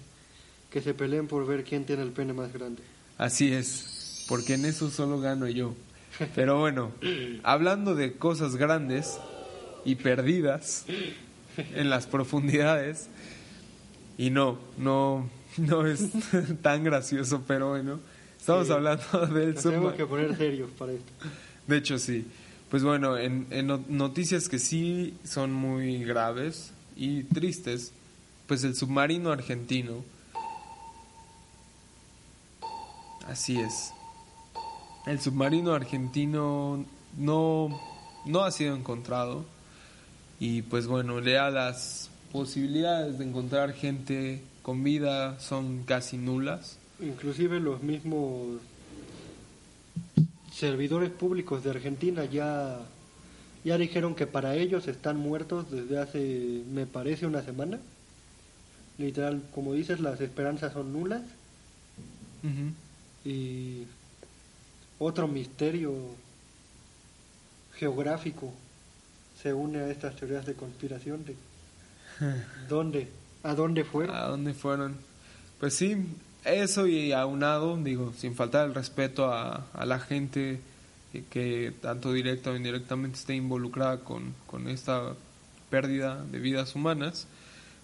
que se peleen por ver quién tiene el pene más grande. Así es, porque en eso solo gano yo. Pero bueno, hablando de cosas grandes y perdidas en las profundidades, y no, no, no es tan gracioso, pero bueno, estamos Sí. hablando del Nos tenemos subma- que poner serios para esto. De hecho, sí. Pues bueno, en, en no- noticias que sí son muy graves y tristes, pues el submarino argentino. Así es. El submarino argentino no, no ha sido encontrado y pues bueno, ya las posibilidades de encontrar gente con vida son casi nulas. Inclusive los mismos servidores públicos de Argentina ya, ya dijeron que para ellos están muertos desde hace, me parece, una semana. Literal, como dices, las esperanzas son nulas y otro misterio geográfico se une a estas teorías de conspiración de dónde, a dónde fueron. ¿A dónde fueron? Pues sí, eso y aunado, digo, sin faltar el respeto a, a la gente que, tanto directa o indirectamente esté involucrada con, con esta pérdida de vidas humanas,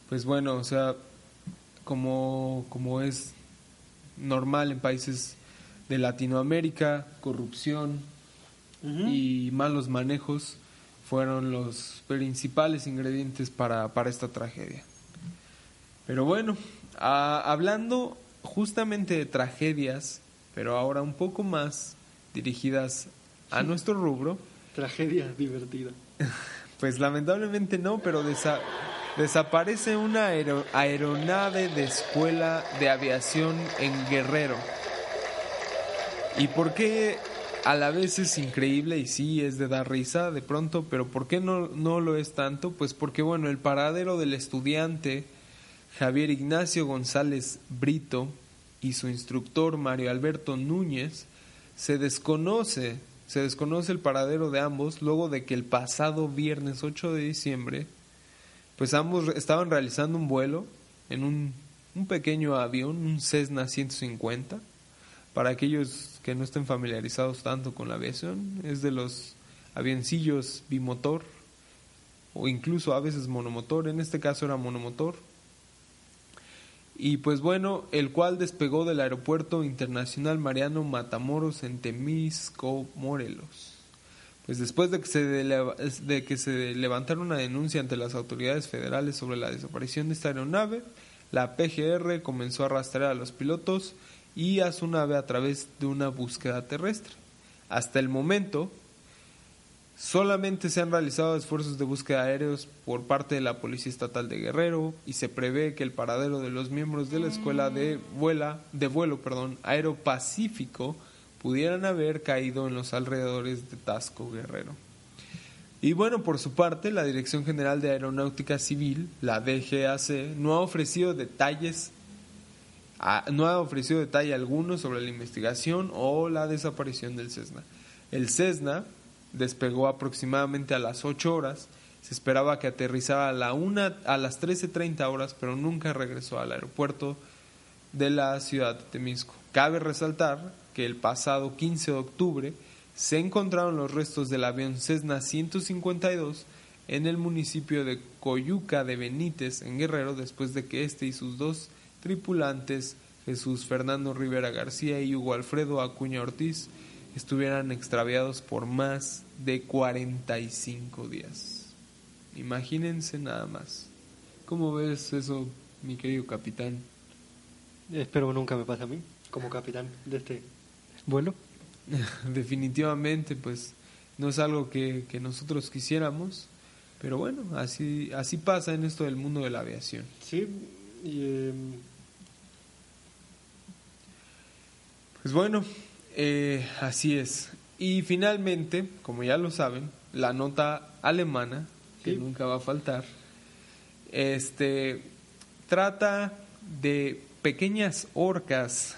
pues bueno, o sea, como, como es normal en países de Latinoamérica, corrupción y malos manejos fueron los principales ingredientes para, para esta tragedia. Pero bueno, a- hablando justamente de tragedias, pero ahora un poco más dirigidas a nuestro rubro, Tragedia divertida. pues lamentablemente no, pero desa- desaparece una aero- aeronave de escuela de aviación en Guerrero. ¿Y por qué a la vez es increíble y sí es de dar risa de pronto, pero por qué no, no lo es tanto? Pues porque bueno, el paradero del estudiante Javier Ignacio González Brito y su instructor Mario Alberto Núñez se desconoce, se desconoce el paradero de ambos luego de que el pasado viernes 8 de diciembre pues ambos estaban realizando un vuelo en un, un pequeño avión, un Cessna 150. Para aquellos que no estén familiarizados tanto con la aviación, es de los avioncillos bimotor o incluso a veces monomotor, en este caso era monomotor. Y pues bueno, el cual despegó del Aeropuerto Internacional Mariano Matamoros en Temisco, Morelos. Pues después de que, se de que se levantara una denuncia ante las autoridades federales sobre la desaparición de esta aeronave, la PGR comenzó a rastrear a los pilotos y a su nave a través de una búsqueda terrestre. Hasta el momento, solamente se han realizado esfuerzos de búsqueda aéreos por parte de la Policía Estatal de Guerrero y se prevé que el paradero de los miembros de la escuela de, vuela, de vuelo perdón, aeropacífico pudieran haber caído en los alrededores de Tasco Guerrero. Y bueno, por su parte, la Dirección General de Aeronáutica Civil, la DGAC, no ha ofrecido detalles a- no ha ofrecido detalle alguno sobre la investigación o la desaparición del Cessna. El Cessna despegó aproximadamente a las 8 horas, se esperaba que aterrizara a, la una, a las 13.30 horas, pero nunca regresó al aeropuerto de la ciudad de Temisco. Cabe resaltar que el pasado 15 de octubre se encontraron los restos del avión Cessna 152 en el municipio de Coyuca de Benítez, en Guerrero, después de que este y sus dos tripulantes, Jesús Fernando Rivera García y Hugo Alfredo Acuña Ortiz, estuvieran extraviados por más de 45 días. Imagínense nada más. ¿Cómo ves eso, mi querido capitán? Espero nunca me pase a mí, como capitán de este vuelo. Definitivamente, pues no es algo que, que nosotros quisiéramos, pero bueno, así, así pasa en esto del mundo de la aviación. Sí, y, em, Pues bueno, eh, así es. Y finalmente, como ya lo saben, la nota alemana, que Sí. nunca va a faltar, este, trata de pequeñas orcas,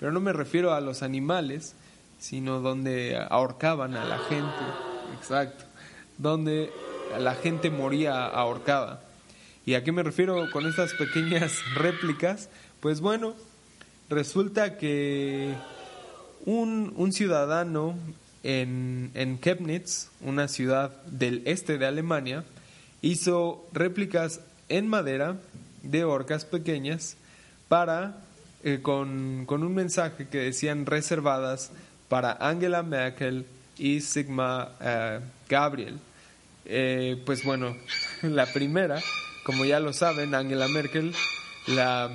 pero no me refiero a los animales, sino donde ahorcaban a la gente, exacto, donde la gente moría ahorcada. ¿Y a qué me refiero con estas pequeñas réplicas? Pues bueno, resulta que un, un ciudadano en, en Chemnitz, una ciudad del este de Alemania, hizo réplicas en madera de orcas pequeñas para eh, con, con un mensaje que decían reservadas para Angela Merkel y Sigma eh, Gabriel. Eh, pues bueno, la primera, como ya lo saben, Angela Merkel, la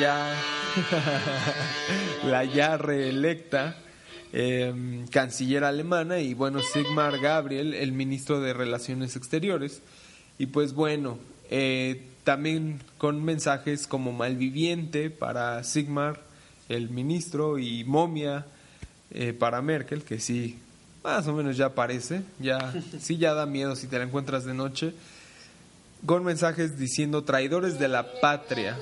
ya. La ya reelecta eh, canciller alemana y bueno Sigmar Gabriel el ministro de relaciones exteriores. Y pues bueno eh, también con mensajes como malviviente para Sigmar el ministro y momia eh, para Merkel que sí más o menos ya aparece ya sí ya da miedo si te la encuentras de noche con mensajes diciendo traidores de la patria.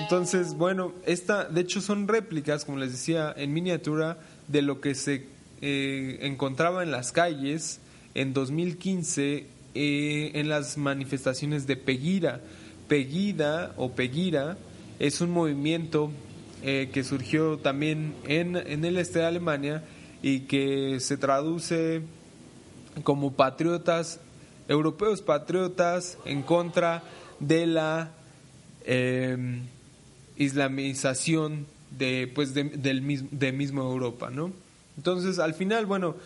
Entonces, bueno, esta, de hecho son réplicas, como les decía, en miniatura de lo que se eh, encontraba en las calles en 2015 eh, en las manifestaciones de Peguira. Peguida o Peguira es un movimiento eh, que surgió también en, en el este de Alemania y que se traduce como patriotas europeos patriotas en contra de la eh, islamización de pues de, del mismo, de mismo Europa, ¿no? Entonces, al final, bueno,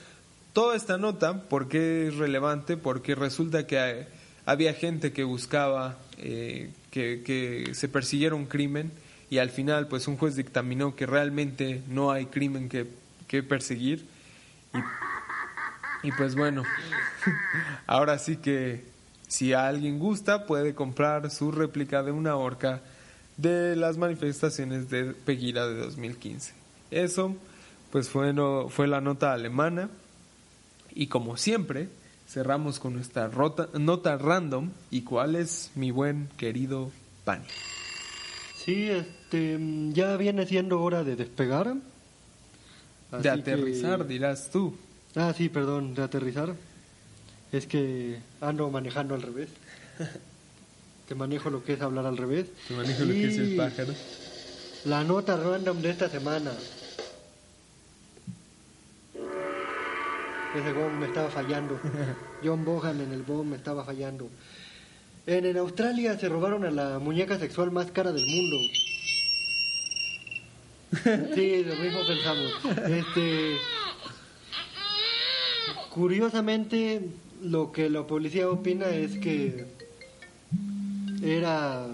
toda esta nota, ¿por qué es relevante? Porque resulta que hay- había gente que buscaba eh, que, que se persiguiera un crimen y al final, pues un juez dictaminó que realmente no hay crimen que, que perseguir y, y pues bueno, ahora sí que si a alguien gusta puede comprar su réplica de una orca de las manifestaciones de Peguira de 2015. Eso pues fue, no, fue la nota alemana y como siempre cerramos con nuestra rota- nota random y cuál es mi buen querido Pani. sí, este, ya viene siendo hora de despegar. De que- aterrizar dirás tú. Ah, sí, perdón, de aterrizar. Es que ando manejando al revés. Te manejo lo que es hablar al revés. Te manejo lo que es el pájaro. La nota random de esta semana. Ese bomb me estaba fallando. John Bohan en el bomb me estaba fallando. En, en Australia se robaron a la muñeca sexual más cara del mundo. Sí, lo mismo pensamos. Este, curiosamente, lo que la policía opina es que era,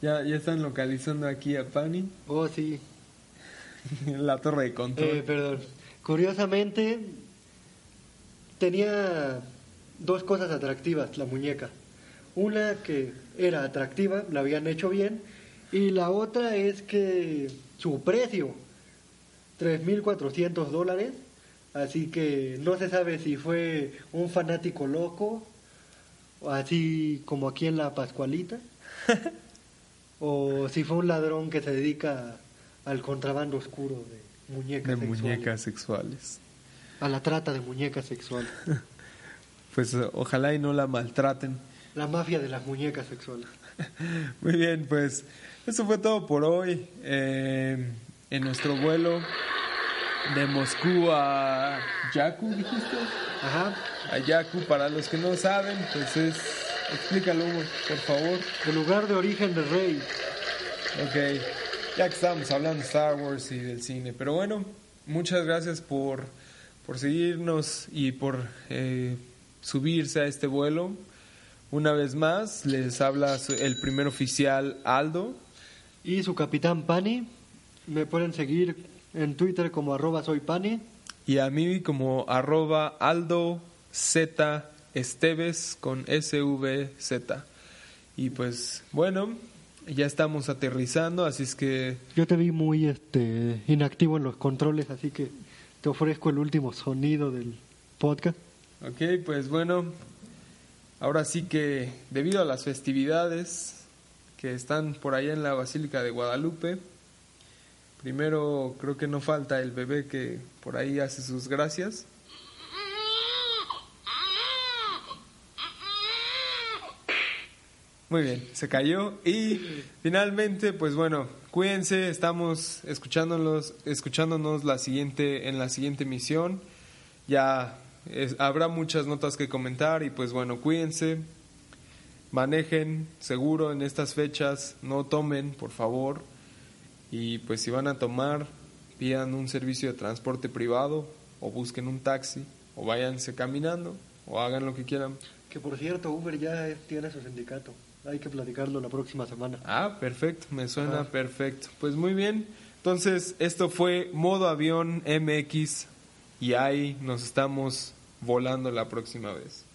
Ya, ya están localizando aquí a Pani oh sí, la torre de control. Eh, perdón. Curiosamente, tenía dos cosas atractivas la muñeca. Una que era atractiva, la habían hecho bien, y la otra es que su precio, 3.400 dólares, así que no se sabe si fue un fanático loco, así como aquí en la Pascualita, o si fue un ladrón que se dedica al contrabando oscuro de muñecas de sexuales. muñecas sexuales. A la trata de muñecas sexuales. Pues eh, ojalá y no la maltraten. La mafia de las muñecas sexuales. Muy bien, pues eso fue todo por hoy. Eh, en nuestro vuelo de Moscú a Yaku, dijiste. Ajá. A Yaku, para los que no saben, pues es. Explícalo, por favor. El lugar de origen del rey. Ok, ya que estábamos hablando de Star Wars y del cine, pero bueno, muchas gracias por, por seguirnos y por eh, subirse a este vuelo. Una vez más, les habla el primer oficial Aldo. Y su capitán Pani. Me pueden seguir en Twitter como arroba soy Pani. Y a mí como arroba Aldo Z Esteves con SVZ. Y pues bueno, ya estamos aterrizando, así es que Yo te vi muy este inactivo en los controles, así que te ofrezco el último sonido del podcast. Ok, pues bueno, ahora sí que debido a las festividades que están por allá en la Basílica de Guadalupe, primero creo que no falta el bebé que por ahí hace sus gracias. Muy bien, se cayó y finalmente, pues bueno, cuídense, estamos escuchándolos, escuchándonos la siguiente en la siguiente emisión. Ya habrá muchas notas que comentar y pues bueno, cuídense, manejen seguro en estas fechas, no tomen, por favor. Y pues si van a tomar, pidan un servicio de transporte privado o busquen un taxi o váyanse caminando o hagan lo que quieran. Que por cierto, Uber ya tiene su sindicato. Hay que platicarlo la próxima semana. Ah, perfecto, me suena Ajá. perfecto. Pues muy bien. Entonces, esto fue Modo Avión MX y ahí nos estamos volando la próxima vez.